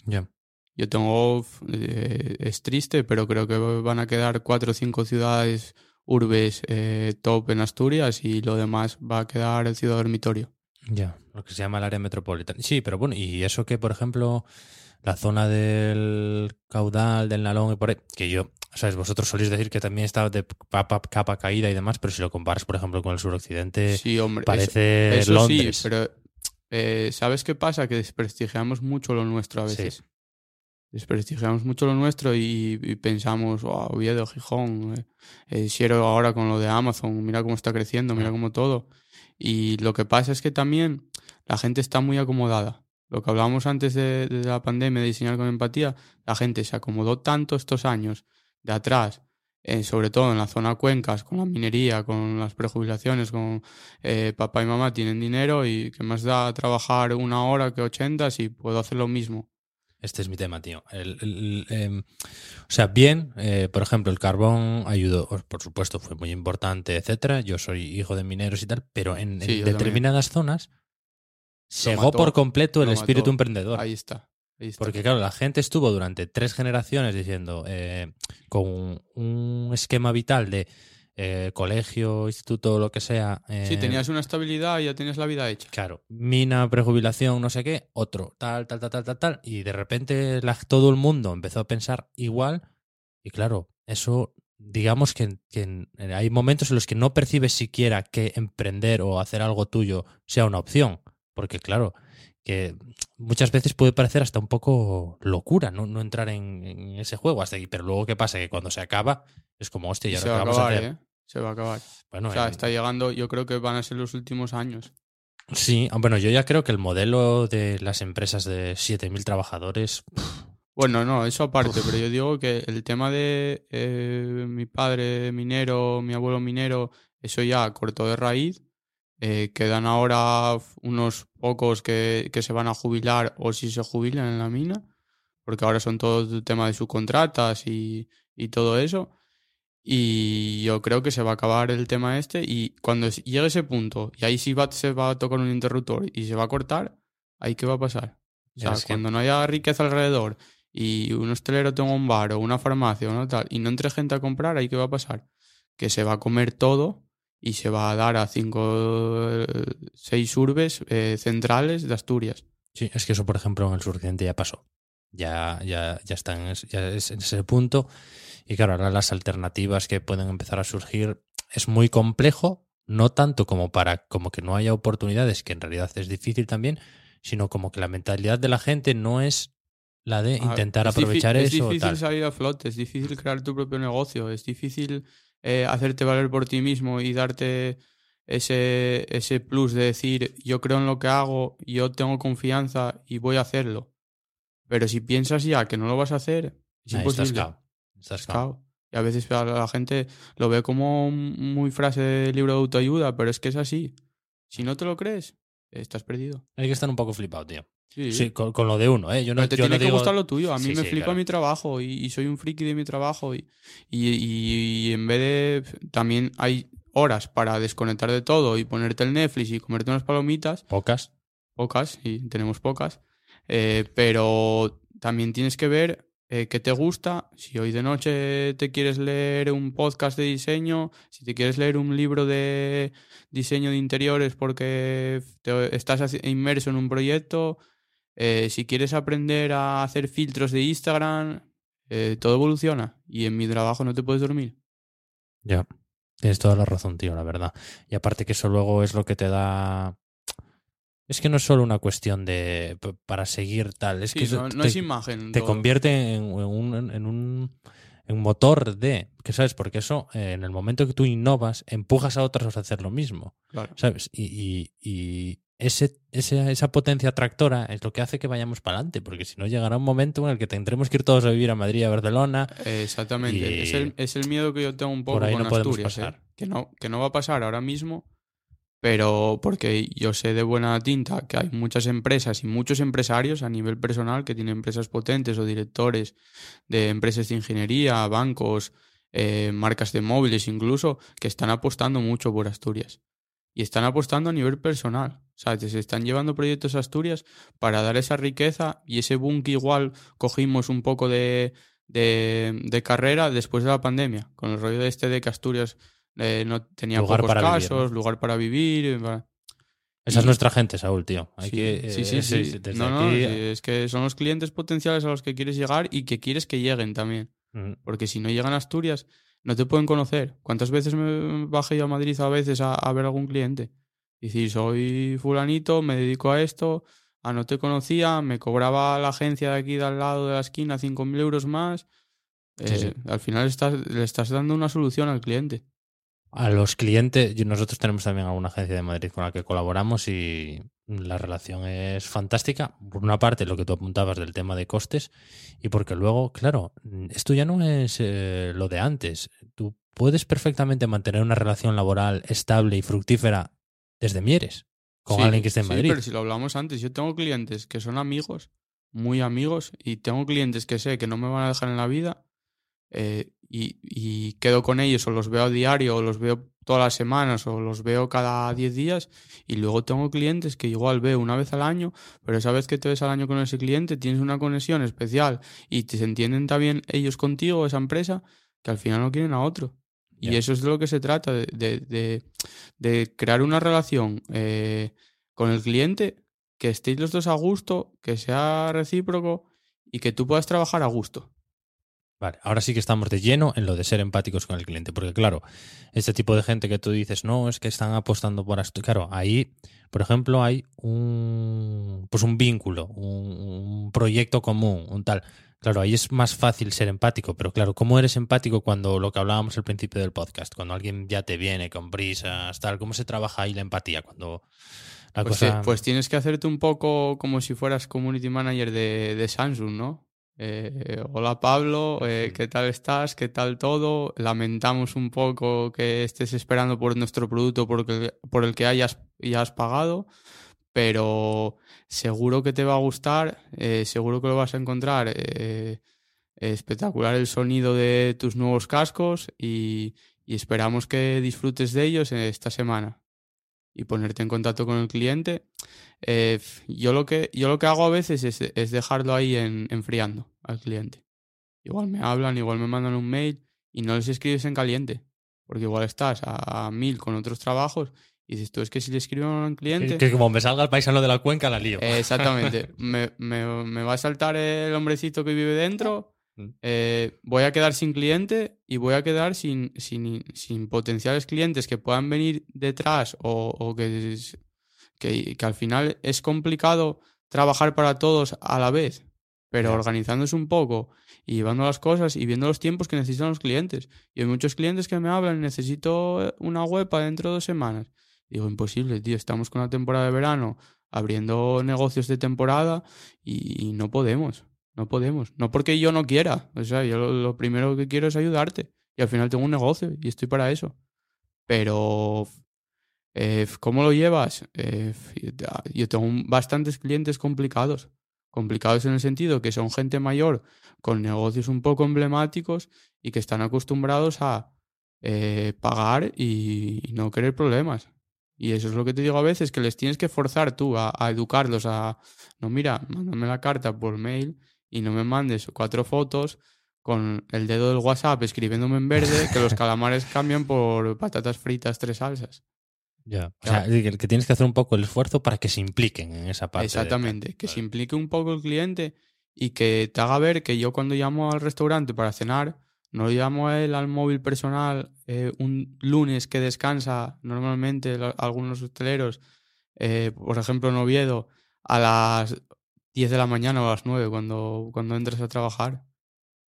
Ya. Yo tengo, eh, es triste, pero creo que van a quedar cuatro o cinco ciudades urbes eh, top en Asturias y lo demás va a quedar el ciudad dormitorio. Ya, lo que se llama el área metropolitana. Sí, pero bueno, y eso que, por ejemplo, la zona del caudal, del Nalón y por ahí, que yo, sabes, vosotros solís decir que también está de capa, capa caída y demás, pero si lo comparas, por ejemplo, con el suroccidente, sí, hombre, parece eso, Londres. sí, pero eh, ¿sabes qué pasa? Que desprestigiamos mucho lo nuestro a Sí. Desprestigiamos mucho lo nuestro y, y pensamos, wow, Oviedo, Gijón, eh, eh, Siero ahora con lo de Amazon, mira cómo está creciendo, mira cómo todo. Y lo que pasa es que también la gente está muy acomodada. Lo que hablábamos antes de, de la pandemia, de diseñar con empatía, la gente se acomodó tanto estos años de atrás, eh, sobre todo en la zona cuencas, con la minería, con las prejubilaciones, con eh, papá y mamá tienen dinero y que más da trabajar una hora que 80 si puedo hacer lo mismo. Este es mi tema, tío. El- el- em, o sea, bien, eh, por ejemplo, el carbón ayudó, por supuesto, fue muy importante, etcétera. Yo soy hijo de mineros y tal, pero en, también. determinadas zonas cegó mató, por completo el espíritu emprendedor. Ahí está. Ahí está. Porque claro, la gente estuvo durante tres generaciones diciendo, eh, con un esquema vital de eh, colegio, instituto, lo que sea. si eh, tenías una estabilidad ya tenías la vida hecha. Claro, mina, prejubilación, no sé qué, otro, tal, tal, tal, tal, tal, tal. Y de repente la- todo el mundo empezó a pensar igual. Y claro, eso, digamos que, que hay momentos en los que no percibes siquiera que emprender o hacer algo tuyo sea una opción. Porque claro, que muchas veces puede parecer hasta un poco locura no, no entrar en, en ese juego hasta aquí. Pero luego, ¿qué pasa? Que cuando se acaba, es como, hostia, ¿y Y ahora se va a acabar, a hacer? ¿eh? Se va a acabar. Bueno, o sea, en- está llegando, yo creo que van a ser los últimos años. Sí, ah, bueno, yo ya creo que el modelo de las empresas de 7.000 trabajadores, Bueno, no, eso aparte, pero yo digo que el tema de eh, mi padre minero, mi abuelo minero, eso ya cortó de raíz. Eh, quedan ahora unos pocos que, que se van a jubilar o si se jubilan en la mina, porque ahora son todos el tema de subcontratas y, y todo eso. Y yo creo que se va a acabar el tema este y cuando llegue ese punto y ahí sí va, se va a tocar un interruptor y se va a cortar, ¿ahí qué va a pasar? O sea, Es que- cuando no haya riqueza alrededor y un hostelero tenga un bar o una farmacia o no tal y no entre gente a comprar, ¿ahí qué va a pasar? Que se va a comer todo y se va a dar a cinco, seis urbes eh, centrales de Asturias. sí, es que eso, por ejemplo, en el suroccidente ya pasó. Ya, ya, ya está en, es- ya es en ese punto. Y claro, ahora las alternativas que pueden empezar a surgir es muy complejo, no tanto como para como que no haya oportunidades, que en realidad es difícil también, sino como que la mentalidad de la gente no es la de Ah, intentar es aprovechar es eso. o difícil tal. salir a flote, es difícil crear tu propio negocio, es difícil eh, hacerte valer por ti mismo y darte ese, ese plus de decir yo creo en lo que hago, yo tengo confianza y voy a hacerlo. Pero si piensas ya que no lo vas a hacer, es imposible. estás cao. Estás cao. cao. Y a veces a la gente lo ve como muy frase de libro de autoayuda, pero es que es así. Si no te lo crees, estás perdido. Hay que estar un poco flipado, tío. Sí. Sí, con, con lo de uno, ¿eh? Yo no, Pero te yo tiene no que digo- gustar lo tuyo. A mí Sí, me sí, flipa claro. mi trabajo y, y soy un friki de mi trabajo. Y, y, en vez de. También hay horas para desconectar de todo y ponerte el Netflix y comerte unas palomitas. Pocas. Pocas, y tenemos pocas. eh, pero también tienes que ver eh, qué te gusta. Si hoy de noche te quieres leer un podcast de diseño, si te quieres leer un libro de diseño de interiores porque te- estás inmerso en un proyecto, eh, si quieres aprender a hacer filtros de Instagram, eh, todo evoluciona. Y en mi trabajo no te puedes dormir. Ya. Tienes toda la razón, tío, la verdad. Y aparte que eso luego es lo que te da. Es que no es solo una cuestión de para seguir tal, es Sí, que no, no te, es imagen. te todo. convierte en, en un, en un en un motor de, que sabes, porque eso eh, en el momento que tú innovas empujas a otros a hacer lo mismo, Claro. ¿sabes? Y, y- y ese, ese- esa potencia atractora es lo que hace que vayamos para adelante, porque si no llegará un momento en el que tendremos que ir todos a vivir a Madrid, a Barcelona, Exactamente. Y- Es, el, es el miedo que yo tengo un poco Por ahí con no Asturias. pasar. ¿eh? Que, no, que no va a pasar ahora mismo, pero porque yo sé de buena tinta que hay muchas empresas y muchos empresarios a nivel personal que tienen empresas potentes o directores de empresas de ingeniería, bancos, eh, marcas de móviles incluso, que están apostando mucho por Asturias. Y están apostando a nivel personal. O sea, se están llevando proyectos a Asturias para dar esa riqueza y ese boom que igual cogimos un poco de, de, de carrera después de la pandemia, con el rollo de este de que Asturias eh, no tenía Lugar pocos para vivir, casos, ¿no? lugar para vivir. eh, para- esa es nuestra gente, Saúl, tío. Hay sí, que, sí, eh, sí, sí. desde No, no, aquí- es que son los clientes potenciales a los que quieres llegar y que quieres que lleguen también. Mm, Porque si no llegan a Asturias, no te pueden conocer. ¿Cuántas veces me bajé yo a Madrid a veces a, a ver algún cliente? Decir, soy fulanito, me dedico a esto, ah, no te conocía, me cobraba la agencia de aquí de al lado de la esquina 5.000 euros más. Eh, sí. Al final estás, le estás dando una solución al cliente. A los clientes, nosotros tenemos también alguna agencia de Madrid con la que colaboramos y la relación es fantástica. Por una parte, lo que tú apuntabas del tema de costes, y porque luego, claro, esto ya no es eh, lo de antes. Tú puedes perfectamente mantener una relación laboral estable y fructífera desde Mieres, con Sí, alguien que esté en sí, Madrid. pero si lo hablamos antes, yo tengo clientes que son amigos, muy amigos, y tengo clientes que sé que no me van a dejar en la vida, eh, y, y quedo con ellos, o los veo a diario, o los veo todas las semanas, o los veo cada 10 días, y luego tengo clientes que igual veo una vez al año, pero esa vez que te ves al año con ese cliente tienes una conexión especial y te se entienden también ellos contigo, esa empresa, que al final no quieren a otro. Y eso es de lo que se trata, de, de- de- de crear una relación eh, con el cliente, que estéis los dos a gusto, que sea recíproco y que tú puedas trabajar a gusto. Vale, ahora sí que estamos de lleno en lo de ser empáticos con el cliente, porque claro, este tipo de gente que tú dices, no, es que están apostando por esto. Claro, ahí, por ejemplo, hay un, pues un vínculo, un, un proyecto común, un tal. Claro, ahí es más fácil ser empático, pero claro, ¿cómo eres empático cuando lo que hablábamos al principio del podcast, cuando alguien ya te viene con prisas, tal? ¿Cómo se trabaja ahí la empatía cuando la Pues, cosa... pues tienes que hacerte un poco como si fueras community manager de, de Samsung, ¿no? Eh, hola Pablo, eh, ¿qué tal estás? ¿Qué tal todo? Lamentamos un poco que estés esperando por nuestro producto porque, por el que hayas, ya has pagado, pero seguro que te va a gustar, eh, seguro que lo vas a encontrar eh, espectacular el sonido de tus nuevos cascos y, esperamos que disfrutes de ellos esta semana y ponerte en contacto con el cliente. Eh, yo, lo que, yo lo que hago a veces es, dejarlo ahí en, enfriando al cliente. Igual me hablan, igual me mandan un mail y no les escribes en caliente, porque igual estás a mil con otros trabajos y dices tú es que si le escribo a un cliente... Que, que como me salga el paisano de la cuenca, la lío. Eh, exactamente. me, me, me va a saltar el hombrecito que vive dentro. Mm. eh, voy a quedar sin cliente y voy a quedar sin, sin, sin potenciales clientes que puedan venir detrás o, o que, que, que al final es complicado trabajar para todos a la vez, pero organizándose un poco y llevando las cosas y viendo los tiempos que necesitan los clientes. Y hay muchos clientes que me hablan, necesito una web para dentro de dos semanas. Digo, imposible, tío, estamos con la temporada de verano abriendo negocios de temporada y, no podemos, no podemos. No porque yo no quiera, o sea, yo lo, lo primero que quiero es ayudarte y al final tengo un negocio y estoy para eso. Pero Eh, ¿Cómo lo llevas? Eh, yo tengo bastantes clientes complicados. Complicados en el sentido que son gente mayor con negocios un poco emblemáticos y que están acostumbrados a eh, pagar y, no querer problemas. Y eso es lo que te digo a veces, que les tienes que forzar tú a, educarlos a, no, mira, mándame la carta por mail y no me mandes cuatro fotos con el dedo del WhatsApp escribiéndome en verde que los calamares cambian por patatas fritas, tres salsas. Ya, o sea, que tienes que hacer un poco el esfuerzo para que se impliquen en esa parte. Exactamente, que se implique un poco el cliente y que te haga ver que yo cuando llamo al restaurante para cenar, no llamo a él al móvil personal eh, un lunes que descansa normalmente algunos hosteleros, eh, por ejemplo en Oviedo, a las 10 de la mañana o a las 9 cuando, cuando entres a trabajar.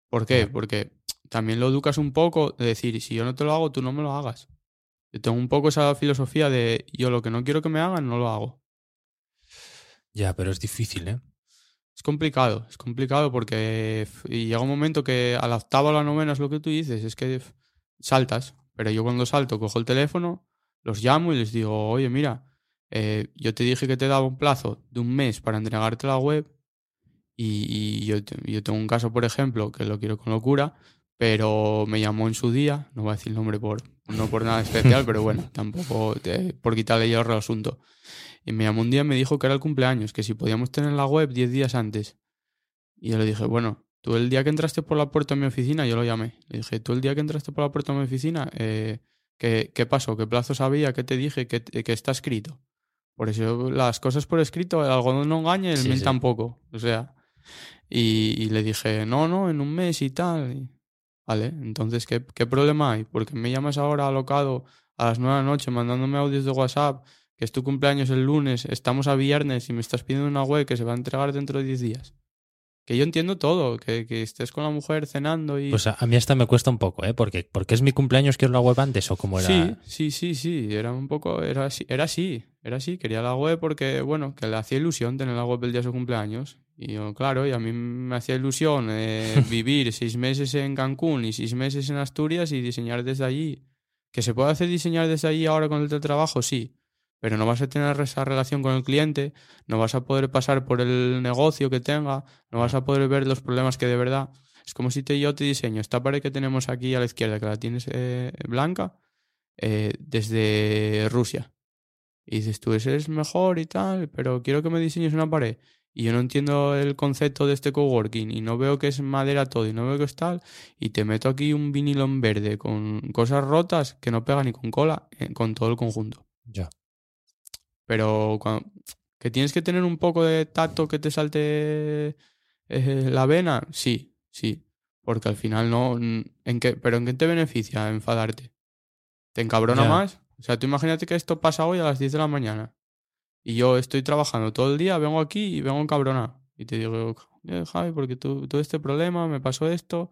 ¿Por qué? Porque también lo educas un poco de decir, si yo no te lo hago, tú no me lo hagas. Yo tengo un poco esa filosofía de yo lo que no quiero que me hagan, no lo hago. Ya, pero es difícil, ¿eh? Es complicado, es complicado porque y llega un momento que a la octava o la novena es lo que tú dices, es que saltas. Pero yo cuando salto cojo el teléfono, los llamo y les digo, oye, mira, eh, yo te dije que te daba un plazo de un mes para entregarte la web y, yo, yo, tengo un caso, por ejemplo, que lo quiero con locura, pero me llamó en su día, no voy a decir el nombre por, no por nada especial, pero bueno, tampoco por quitarle yo el asunto. Y me llamó un día y me dijo que era el cumpleaños, que si podíamos tener la web 10 días antes. Y yo le dije, bueno, tú el día que entraste por la puerta de mi oficina, yo lo llamé. Le dije, tú el día que entraste por la puerta de mi oficina, eh, ¿qué, ¿qué, pasó? ¿Qué plazos había? ¿Qué te dije? ¿Qué, qué está escrito? Por eso las cosas por escrito, el algodón no engaña y el sí, tampoco. O sea, y, y, le dije, no, no, en un mes y tal. Vale, entonces, ¿qué, ¿qué problema hay? Porque me llamas ahora alocado a las nueve de la noche mandándome audios de WhatsApp, que es tu cumpleaños el lunes, estamos a viernes y me estás pidiendo una web que se va a entregar dentro de diez días. Que yo entiendo todo, que, que, estés con la mujer cenando y... Pues a, mí hasta me cuesta un poco, ¿eh? Porque, porque es mi cumpleaños, quiero la web antes o como era... Sí, sí, sí, sí, era un poco... Era así, era así, era así. Quería la web porque, bueno, que le hacía ilusión tener la web el día de su cumpleaños. Y yo, claro, y a mí me hacía ilusión eh, vivir seis meses en Cancún y seis meses en Asturias y diseñar desde allí. ¿Que se puede hacer diseñar desde allí ahora con el teletrabajo? Sí. Pero no vas a tener esa relación con el cliente, no vas a poder pasar por el negocio que tenga, no vas a poder ver los problemas que de verdad. Es como si te, yo te diseño esta pared que tenemos aquí a la izquierda, que la tienes eh, blanca, eh, desde Rusia. Y dices, tú ese es mejor y tal, pero quiero que me diseñes una pared y yo no entiendo el concepto de este coworking y no veo que es madera todo y no veo que es tal y te meto aquí un vinilo verde con cosas rotas que no pega ni con cola eh, con todo el conjunto. Ya. Pero que tienes que tener un poco de tacto que te salte eh, la vena, sí, sí, porque al final no en qué pero en qué te beneficia enfadarte? ¿Te encabrona más? O sea, tú imagínate que esto pasa hoy a las 10 de la mañana. Y yo estoy trabajando todo el día, vengo aquí y vengo encabronado. Y te digo, Javi, porque tú, todo este problema, me pasó esto,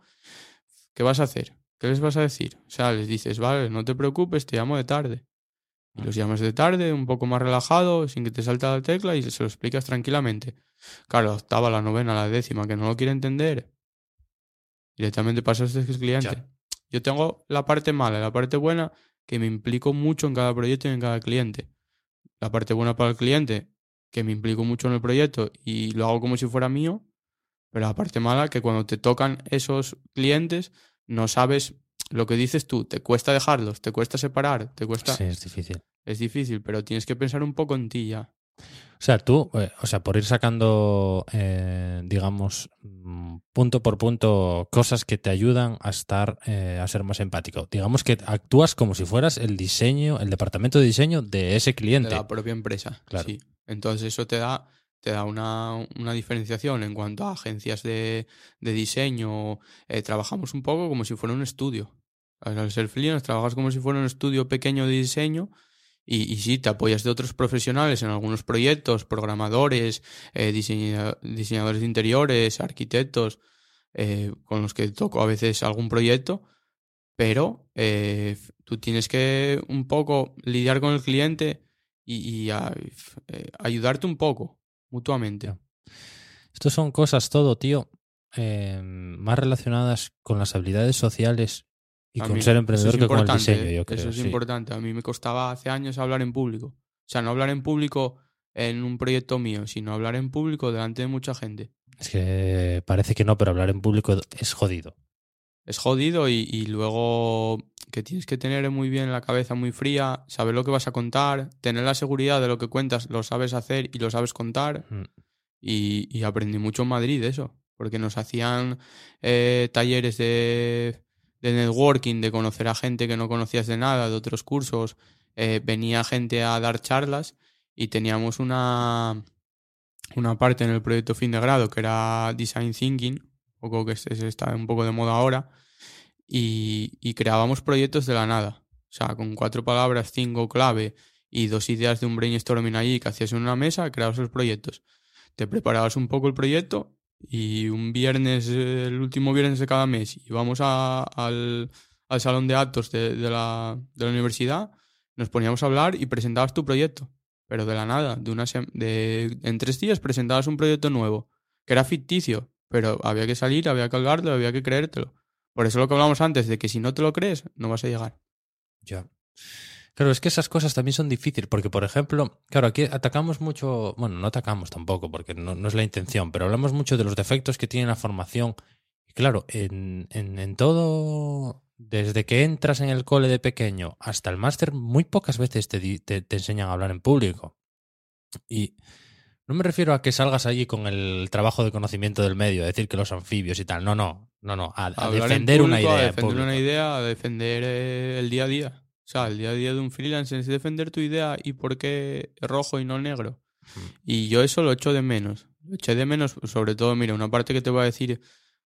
¿qué vas a hacer? ¿Qué les vas a decir? O sea, les dices, vale, no te preocupes, te llamo de tarde. Y los llamas de tarde, un poco más relajado, sin que te salte la tecla y se lo explicas tranquilamente. Claro, la octava, la novena, la décima, que no lo quiere entender. Directamente pasas este cliente. Ya. Yo tengo la parte mala y la parte buena, que me implico mucho en cada proyecto y en cada cliente la parte buena para el cliente, que me implico mucho en el proyecto y lo hago como si fuera mío, pero la parte mala, que cuando te tocan esos clientes, no sabes lo que dices tú, te cuesta dejarlos, te cuesta separar, te cuesta... Sí, es difícil. Es difícil, pero tienes que pensar un poco en ti ya. O sea, tú, eh, o sea, por ir sacando, eh, digamos, mm, punto por punto, cosas que te ayudan a estar, eh, a ser más empático. Digamos que actúas como si fueras el diseño, el departamento de diseño de ese cliente. De la propia empresa. Claro. Sí. Entonces eso te da, te da una, una diferenciación en cuanto a agencias de, de diseño. Eh, trabajamos un poco como si fuera un estudio. Al ser freelance, trabajas como si fuera un estudio pequeño de diseño y, y sí, te apoyas de otros profesionales en algunos proyectos, programadores, eh, diseña, diseñadores de interiores, arquitectos, eh, con los que toco a veces algún proyecto, pero tú tienes que un poco lidiar con el cliente y, ayudarte un poco mutuamente. Estos son cosas todo, tío, eh, más relacionadas con las habilidades sociales Y con ser emprendedor es que con el diseño, yo creo. Eso es sí. importante. A mí me costaba hace años hablar en público. O sea, no hablar en público en un proyecto mío, sino hablar en público delante de mucha gente. Es que parece que no, pero hablar en público es jodido. Es jodido y, y luego que tienes que tener muy bien la cabeza muy fría, saber lo que vas a contar, tener la seguridad de lo que cuentas, lo sabes hacer y lo sabes contar. Mm. Y, y aprendí mucho en Madrid de eso, porque nos hacían eh, talleres de, de networking, de conocer a gente que no conocías de nada, de otros cursos. Eh, venía gente a dar charlas y teníamos una, una parte en el proyecto fin de grado que era Design Thinking, un poco que es- está un poco de moda ahora, y, y creábamos proyectos de la nada. O sea, con cuatro palabras, cinco clave y dos ideas de un brainstorming allí que hacías en una mesa, creabas los proyectos. Te preparabas un poco el proyecto y un viernes, el último viernes de cada mes, íbamos al, al salón de actos de, de la, de la universidad, nos poníamos a hablar y presentabas tu proyecto. Pero de la nada, de una de, en tres días presentabas un proyecto nuevo, que era ficticio, pero había que salir, había que hablarlo, había que creértelo. Por eso lo que hablamos antes, de que si no te lo crees, no vas a llegar. Ya. Claro, es que esas cosas también son difíciles, porque, por ejemplo, claro, aquí atacamos mucho, bueno, no atacamos tampoco, porque no, es la intención, pero hablamos mucho de los defectos que tiene la formación. Y claro, en, en, en todo, desde que entras en el cole de pequeño hasta el máster, muy pocas veces te, te, te enseñan a hablar en público. Y no me refiero a que salgas allí con el trabajo de conocimiento del medio, a decir que los anfibios y tal, no, no, no, no, a, defender una idea. A en defender una idea, a defender el día a día. O sea, el día a día de un freelance es defender tu idea y por qué rojo y no negro. Mm. Y yo eso lo echo de menos. Lo eché de menos, sobre todo, mira, una parte que te voy a decir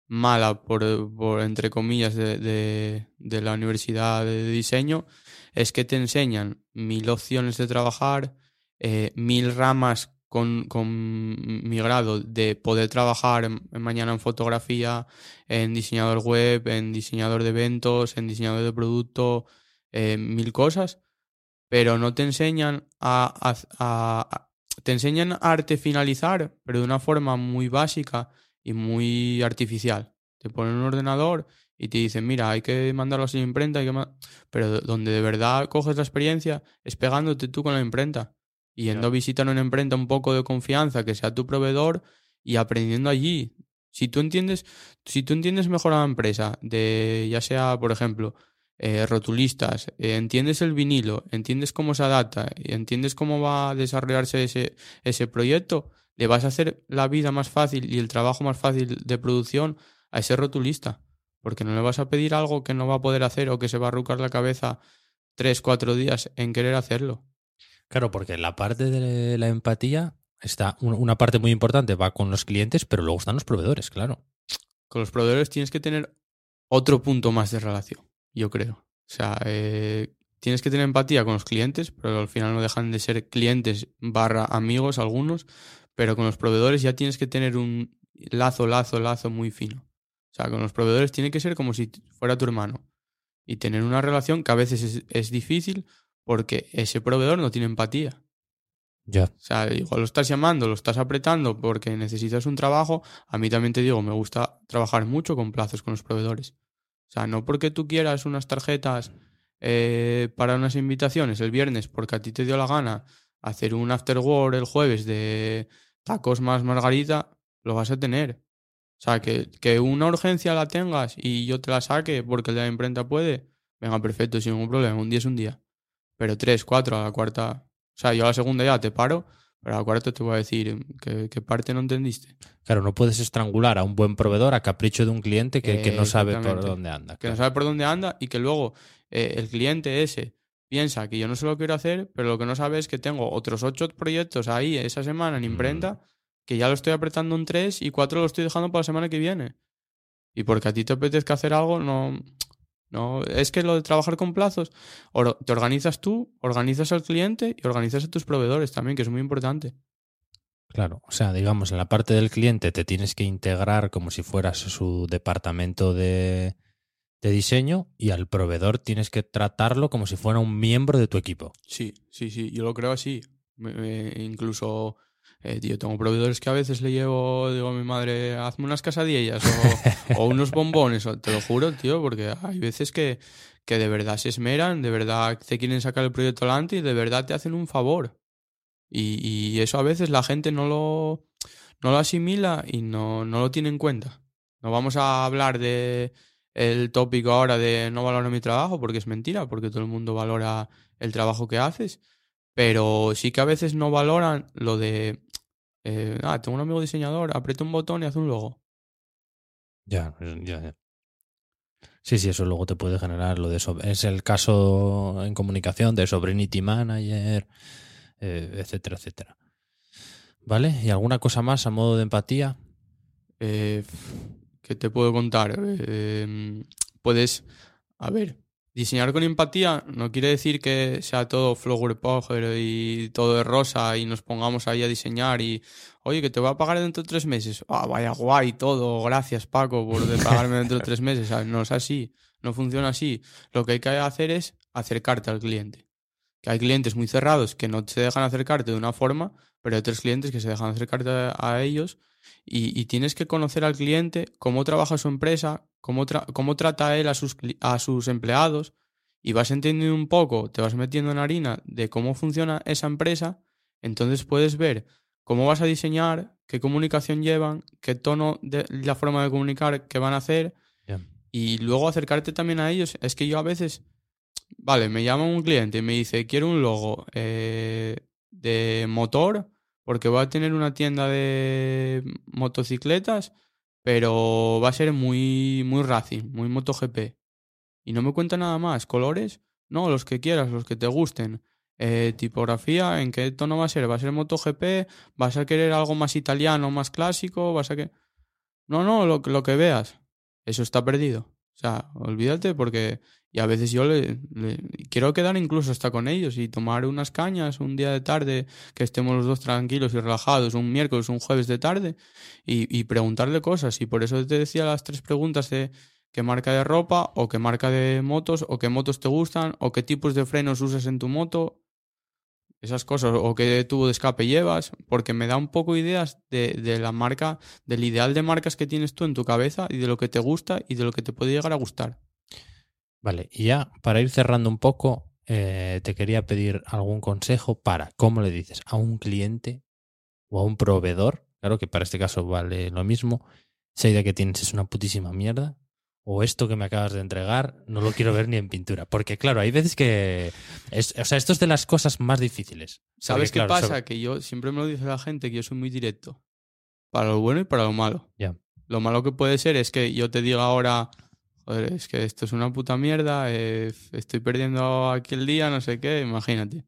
mala, por, por entre comillas, de, de, de la universidad de diseño, es que te enseñan mil opciones de trabajar, eh, mil ramas con, con mi grado de poder trabajar mañana en fotografía, en diseñador web, en diseñador de eventos, en diseñador de producto, eh, mil cosas, pero no te enseñan a, a- te enseñan arte finalizar, pero de una forma muy básica y muy artificial. Te ponen un ordenador y te dicen, mira, hay que mandarlo la imprenta, hay que ma-". pero de- donde de verdad coges la experiencia es pegándote tú con la imprenta yendo a visitar una imprenta un poco de confianza, que sea tu proveedor y aprendiendo allí. Si tú entiendes, si tú entiendes mejor a la empresa, de ya sea, por ejemplo, eh, rotulistas, eh, entiendes el vinilo, entiendes cómo se adapta, y entiendes cómo va a desarrollarse ese, ese proyecto, le vas a hacer la vida más fácil y el trabajo más fácil de producción a ese rotulista. Porque no le vas a pedir algo que no va a poder hacer o que se va a arrucar la cabeza tres, cuatro días en querer hacerlo. Claro, porque la parte de la empatía está, un- una parte muy importante va con los clientes, pero luego están los proveedores, claro. Con los proveedores tienes que tener otro punto más de relación, yo creo. O sea, eh, tienes que tener empatía con los clientes, pero al final no dejan de ser clientes barra amigos algunos, pero con los proveedores ya tienes que tener un lazo, lazo, lazo muy fino. O sea, con los proveedores tiene que ser como si fuera tu hermano. Y tener una relación que a veces es, es difícil porque ese proveedor no tiene empatía. Ya. O sea, igual lo estás llamando, lo estás apretando porque necesitas un trabajo. A mí también te digo, me gusta trabajar mucho con plazos con los proveedores. O sea, no porque tú quieras unas tarjetas eh, para unas invitaciones el viernes porque a ti te dio la gana hacer un after work el jueves de tacos más margarita, lo vas a tener. O sea, que, que una urgencia la tengas y yo te la saque porque el de la imprenta puede, venga, perfecto, sin ningún problema, un día es un día. Pero tres, cuatro, a la cuarta, o sea, yo a la segunda ya te paro, pero a la cuarta te voy a decir qué, qué parte no entendiste. Claro, no puedes estrangular a un buen proveedor a capricho de un cliente que, que no sabe por dónde anda. Que no sabe por dónde anda y que luego eh, el cliente ese piensa que yo no se lo quiero hacer, pero lo que no sabe es que tengo otros ocho proyectos ahí esa semana en Mm. imprenta, que ya lo estoy apretando en tres y cuatro lo estoy dejando para la semana que viene. Y porque a ti te apetezca hacer algo, no. No, es que lo de trabajar con plazos, te organizas tú, organizas al cliente y organizas a tus proveedores también, que es muy importante. Claro, o sea, digamos, en la parte del cliente te tienes que integrar como si fueras su departamento de, de diseño y al proveedor tienes que tratarlo como si fuera un miembro de tu equipo. Sí, sí, sí, yo lo creo así. Me- me- incluso Eh, tío, tengo proveedores que a veces le llevo, digo a mi madre, hazme unas casadillas o, o unos bombones, o- te lo juro, tío, porque hay veces que, que de verdad se esmeran, de verdad te quieren sacar el proyecto adelante y de verdad te hacen un favor. Y, y eso a veces la gente no lo, no lo asimila y no, no lo tiene en cuenta. No vamos a hablar de el tópico ahora de no valoro mi trabajo, porque es mentira, porque todo el mundo valora el trabajo que haces, pero sí que a veces no valoran lo de, eh, ah, tengo un amigo diseñador, aprieta un botón y hace un logo. Ya, ya, ya. Sí, sí, eso luego te puede generar lo de eso. Es el caso en comunicación de Sovereignty Manager, eh, etcétera, etcétera. ¿Vale? ¿Y alguna cosa más a modo de empatía? Eh, ¿Qué te puedo contar? Eh, puedes, a ver, diseñar con empatía no quiere decir que sea todo flower power y todo de rosa y nos pongamos ahí a diseñar y, oye, que te voy a pagar dentro de tres meses. Ah, vaya guay todo, gracias Paco por pagarme dentro de tres meses. No es así, no funciona así. Lo que hay que hacer es acercarte al cliente. Que hay clientes muy cerrados que no te dejan acercarte de una forma, pero hay otros clientes que se dejan acercarte a ellos y, y, tienes que conocer al cliente, cómo trabaja su empresa, cómo, tra cómo trata él a sus, a sus empleados y vas entendiendo un poco, te vas metiendo en harina de cómo funciona esa empresa, entonces puedes ver cómo vas a diseñar, qué comunicación llevan, qué tono de la forma de comunicar que van a hacer Yeah. y luego acercarte también a ellos. Es que yo a veces, vale, me llama un cliente y me dice, quiero un logo eh, de motor porque voy a tener una tienda de motocicletas, pero va a ser muy, muy racing, muy MotoGP. Y no me cuenta nada más. ¿Colores? No, los que quieras, los que te gusten. Eh, tipografía, ¿en qué tono va a ser? ¿Va a ser MotoGP? ¿Vas a querer algo más italiano, más clásico? ¿Vas a que.? No, no, lo, lo que veas. Eso está perdido. O sea, olvídate porque. Y a veces yo le, le, quiero quedar incluso hasta con ellos y tomar unas cañas un día de tarde, que estemos los dos tranquilos y relajados, un miércoles, un jueves de tarde, y, y preguntarle cosas. Y por eso te decía las tres preguntas de qué marca de ropa, o qué marca de motos, o qué motos te gustan, o qué tipos de frenos usas en tu moto, esas cosas, o qué tubo de escape llevas, porque me da un poco ideas de, de la marca, del ideal de marcas que tienes tú en tu cabeza y de lo que te gusta y de lo que te puede llegar a gustar. Vale, y ya para ir cerrando un poco, eh, te quería pedir algún consejo para cómo le dices a un cliente o a un proveedor, claro que para este caso vale lo mismo, esa idea que tienes es una putísima mierda, o esto que me acabas de entregar no lo quiero ver ni en pintura. Porque claro, hay veces que... Es, o sea, esto es de las cosas más difíciles. ¿Sabes Porque, qué claro, pasa? sobre- Que yo siempre me lo dice la gente que yo soy muy directo. Para lo bueno y para lo malo. Ya. Lo malo que puede ser es que yo te diga ahora, joder, es que esto es una puta mierda, eh, estoy perdiendo aquí el día, no sé qué, imagínate.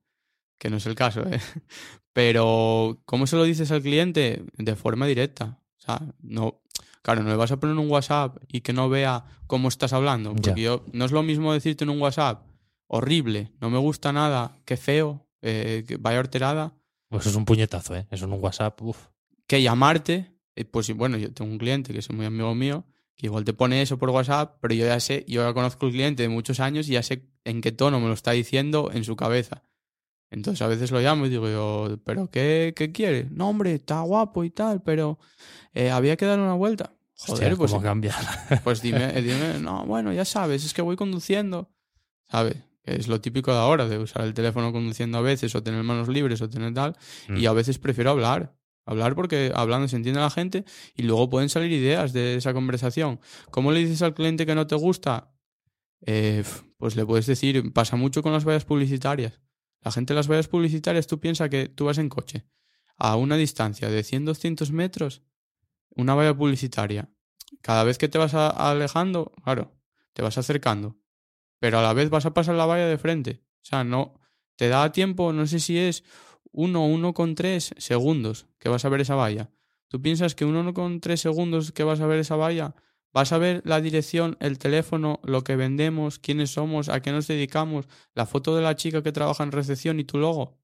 Que no es el caso, ¿eh? Pero, ¿cómo se lo dices al cliente? De forma directa. O sea, no. Claro, no le vas a poner un WhatsApp y que no vea cómo estás hablando. Porque yo, no es lo mismo decirte en un WhatsApp, horrible, no me gusta nada, qué feo, eh, que vaya horterada, Pues es un puñetazo, ¿eh? Eso en un WhatsApp, uf. que llamarte. eh, Pues bueno, yo tengo un cliente que es muy amigo mío, que igual te pone eso por WhatsApp, pero yo ya sé, yo ya conozco al cliente de muchos años y ya sé en qué tono me lo está diciendo en su cabeza. Entonces a veces lo llamo y digo yo, ¿pero qué, qué quiere? No, hombre, está guapo y tal, pero eh, había que dar una vuelta. Joder, Hostia, pues, cómo cambia. pues dime, eh, dime, no, bueno, ya sabes, es que voy conduciendo, ¿sabes? Es lo típico de ahora, de usar el teléfono conduciendo a veces, o tener manos libres, o tener tal, y Mm. a veces prefiero hablar. Hablar porque hablando se entiende la gente y luego pueden salir ideas de esa conversación. ¿Cómo le dices al cliente que no te gusta? Eh, pues le puedes decir, pasa mucho con las vallas publicitarias. La gente en las vallas publicitarias, tú piensas que tú vas en coche a una distancia de 100, 200 metros, una valla publicitaria. Cada vez que te vas a- alejando, claro, te vas acercando, pero a la vez vas a pasar la valla de frente. O sea, no te da tiempo, no sé si es 1 1,3 segundos que vas a ver esa valla. ¿Tú piensas que 1,3 segundos que vas a ver esa valla vas a ver la dirección, el teléfono, lo que vendemos, quiénes somos, a qué nos dedicamos, la foto de la chica que trabaja en recepción y tu logo?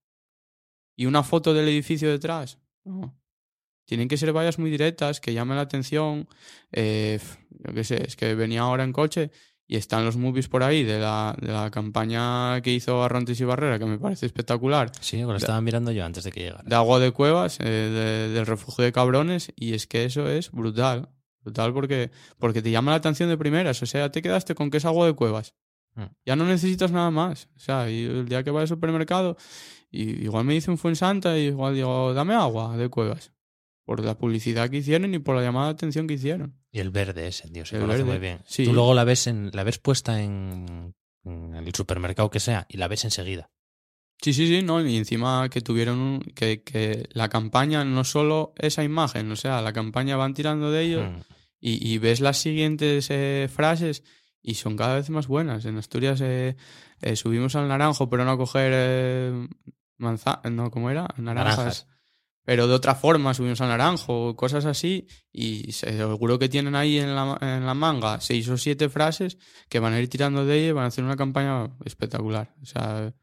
¿Y una foto del edificio detrás? No. Tienen que ser vallas muy directas, que llamen la atención. Eh, yo qué sé, es que venía ahora en coche y están los movies por ahí de la, de la campaña que hizo Arrantes y Barrera, que me parece espectacular, Sí, lo estaba mirando yo antes de que llegara. de agua de cuevas, eh, de- del refugio de cabrones, y es que eso es brutal. Brutal porque, porque te llama la atención de primeras. O sea, te quedaste con que es agua de cuevas. Mm. Ya no necesitas nada más. O sea, y el día que vas al supermercado, y igual me dicen Fuensanta y igual digo, dame agua de cuevas. Por la publicidad que hicieron y por la llamada de atención que hicieron. Y el verde ese, tío, se El conoce verde, muy bien. sí. Tú luego la ves en, la ves puesta en, en el supermercado que sea y la ves enseguida. Sí, sí, sí, no, y encima que tuvieron un- que, que la campaña no solo esa imagen, o sea, la campaña van tirando de ellos Mm. y, y ves las siguientes eh, frases y son cada vez más buenas. En Asturias eh, eh, subimos al naranjo, pero no a coger eh, manza no, ¿cómo era? Naranjas. Naranjas. Pero de otra forma subimos al naranjo, cosas así, y seguro que tienen ahí en la, en la manga seis o siete frases que van a ir tirando de ella y van a hacer una campaña espectacular. O sea,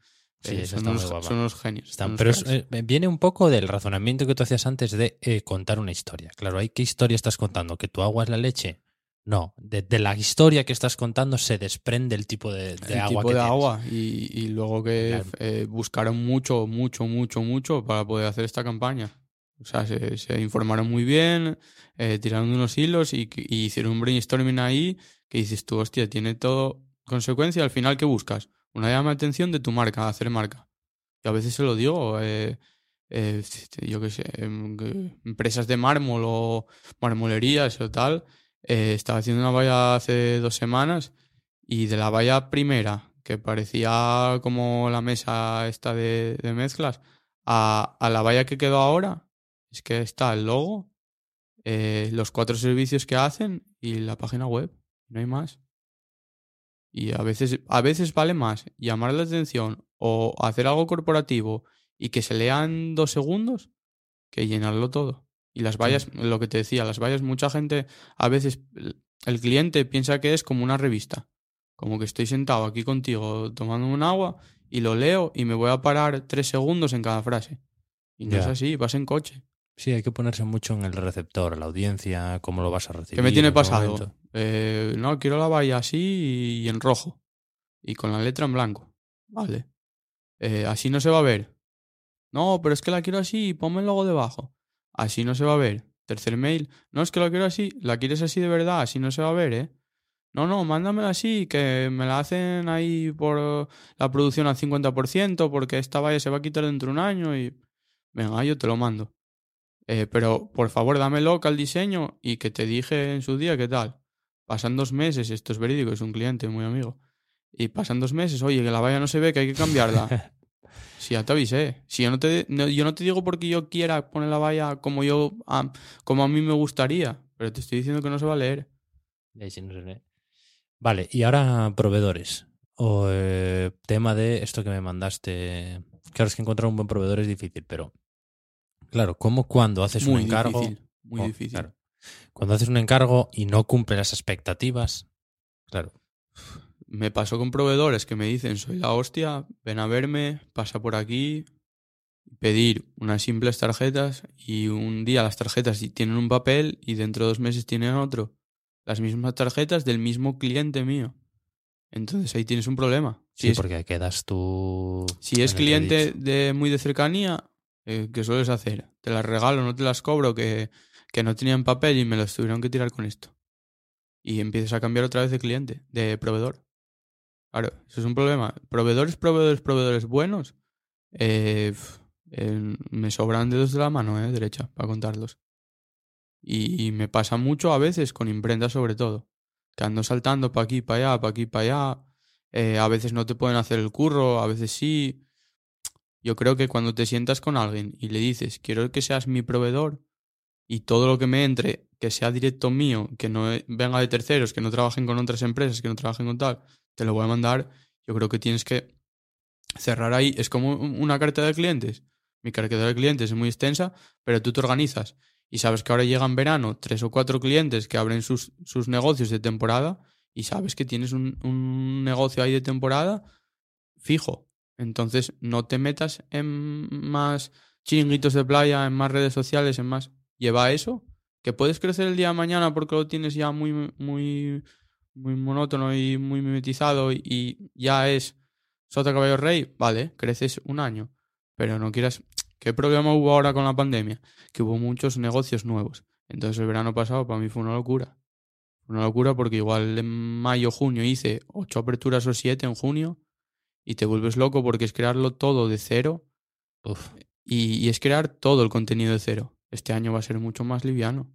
Sí, eh, son, unos, son unos genios. Está- son unos pero es- eh, viene un poco del razonamiento que tú hacías antes de eh, contar una historia. Claro, ¿hay qué historia estás contando? ¿Que tu agua es la leche? No, de, de la historia que estás contando se desprende el tipo de, de el agua tipo que de tienes. agua y, y luego que Claro. eh, buscaron mucho, mucho, mucho, mucho para poder hacer esta campaña. O sea, se, se informaron muy bien, eh, tiraron unos hilos y, y hicieron un brainstorming ahí que dices tú, hostia, tiene todo consecuencia. Al final, ¿qué buscas? Una llama de atención de tu marca, hacer marca. Y a veces se lo digo, eh, eh, yo qué sé, em, que empresas de mármol o marmolerías o tal. Eh, estaba haciendo una valla hace dos semanas y de la valla primera, que parecía como la mesa esta de, mezclas, a, a la valla que quedó ahora, es que está el logo, eh, los cuatro servicios que hacen y la página web. No hay más. Y a veces, a veces vale más llamar la atención o hacer algo corporativo y que se lea en dos segundos que llenarlo todo. Y las vallas, lo que te decía, las vallas, mucha gente, a veces el cliente piensa que es como una revista. Como que estoy sentado aquí contigo tomando un agua y lo leo y me voy a parar tres segundos en cada frase. Y no es así, vas en coche. Sí, hay que ponerse mucho en el receptor, la audiencia, cómo lo vas a recibir. ¿Qué me tiene pasado? Eh, no, quiero la valla así y en rojo. Y con la letra en blanco. Vale. Eh, así no se va a ver. No, pero es que la quiero así y ponme el logo debajo. Así no se va a ver. Tercer mail. No, es que la quiero así. La quieres así de verdad. Así no se va a ver, ¿eh? No, no, mándamela así, que me la hacen ahí por la producción al 50%, porque esta valla se va a quitar dentro de un año y... Venga, yo te lo mando. Eh, pero por favor, dame loca al diseño y que te dije en su día qué tal. Pasan dos meses, esto es verídico, es un cliente muy amigo. Y pasan dos meses, oye, que la valla no se ve, que hay que cambiarla. Si ya te avisé. Si yo no te, no- yo no te digo porque yo quiera poner la valla como yo, a- como a mí me gustaría, pero te estoy diciendo que no se va a leer. Sí no se ve. Vale, y ahora proveedores. O eh, tema de esto que me mandaste. Claro, es que encontrar un buen proveedor es difícil, pero. Claro, ¿cómo cuando haces Muy un encargo? difícil, muy Oh, difícil. claro. Cuando haces un encargo y no cumple las expectativas. Claro. Me pasó con proveedores que me dicen, soy la hostia, ven a verme, pasa por aquí, pedir unas simples tarjetas y un día las tarjetas tienen un papel y dentro de dos meses tienen otro. Las mismas tarjetas del mismo cliente mío. Entonces ahí tienes un problema. Si Sí, es, porque quedas tú. si es en cliente de muy de cercanía, eh, ¿qué sueles hacer? Te las regalo, no te las cobro, que, que no tenían papel y me las tuvieron que tirar con esto. Y empiezas a cambiar otra vez de cliente, de proveedor. Claro, eso es un problema. Proveedores, proveedores, proveedores buenos. eh, me sobran dedos de la mano, eh, derecha, para contarlos. Y, me pasa mucho a veces con imprenta sobre todo. Que ando saltando para aquí, para allá, para aquí, para allá. Eh, a veces no te pueden hacer el curro, a veces sí. Yo creo que cuando te sientas con alguien y le dices, quiero que seas mi proveedor y todo lo que me entre, que sea directo mío, que no venga de terceros, que no trabajen con otras empresas, que no trabajen con tal, te lo voy a mandar. Yo creo que tienes que cerrar ahí. Es como un- una cartera de clientes. Mi cartera de clientes es muy extensa, pero tú te organizas y sabes que ahora llegan verano tres o cuatro clientes que abren sus, sus negocios de temporada y sabes que tienes un, un negocio ahí de temporada fijo. Entonces no te metas en más chiringuitos de playa, en más redes sociales, en más... Lleva eso, que puedes crecer el día de mañana porque lo tienes ya muy, muy, muy monótono y muy mimetizado y, ya es sota caballo rey, vale, creces un año, pero no quieras... ¿Qué problema hubo ahora con la pandemia? Que hubo muchos negocios nuevos. Entonces el verano pasado para mí fue una locura. Una locura porque igual en mayo, junio hice ocho aperturas o siete en junio y te vuelves loco porque es crearlo todo de cero Uf. y, y es crear todo el contenido de cero. Este año va a ser mucho más liviano.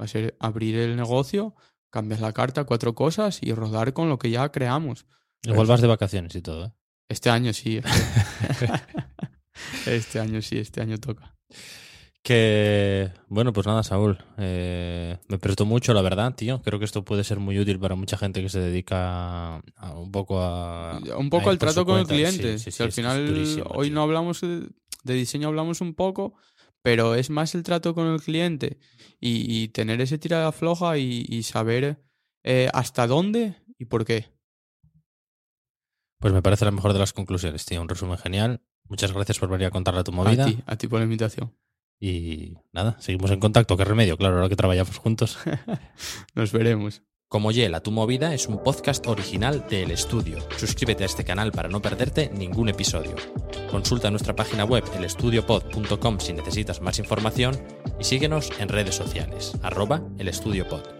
Va a ser abrir el negocio, cambias la carta, cuatro cosas y rodar con lo que ya creamos. Igual vas de vacaciones y todo, ¿eh? Este año sí. este año sí, este año toca. Que, bueno, pues nada, Saúl. eh, me prestó mucho, la verdad, tío. Creo que esto puede ser muy útil para mucha gente que se dedica a- un poco a. Un poco al trato con el cliente. Sí, sí, Si al final hoy tío. no hablamos de, de diseño, hablamos un poco, pero es más el trato con el cliente y, y tener ese tirada floja y, y saber eh, hasta dónde y por qué. Pues me parece la mejor de las conclusiones, tío. Un resumen genial. Muchas gracias por venir a contarle tu A movida. ti, a ti por la invitación. Y nada, seguimos en contacto. ¿Qué remedio? Claro, ahora que trabajamos juntos. Nos veremos. Como Yela, tu movida es un podcast original de El Estudio. Suscríbete a este canal para no perderte ningún episodio. Consulta nuestra página web elestudiopod.com si necesitas más información y síguenos en redes sociales, arroba elestudiopod.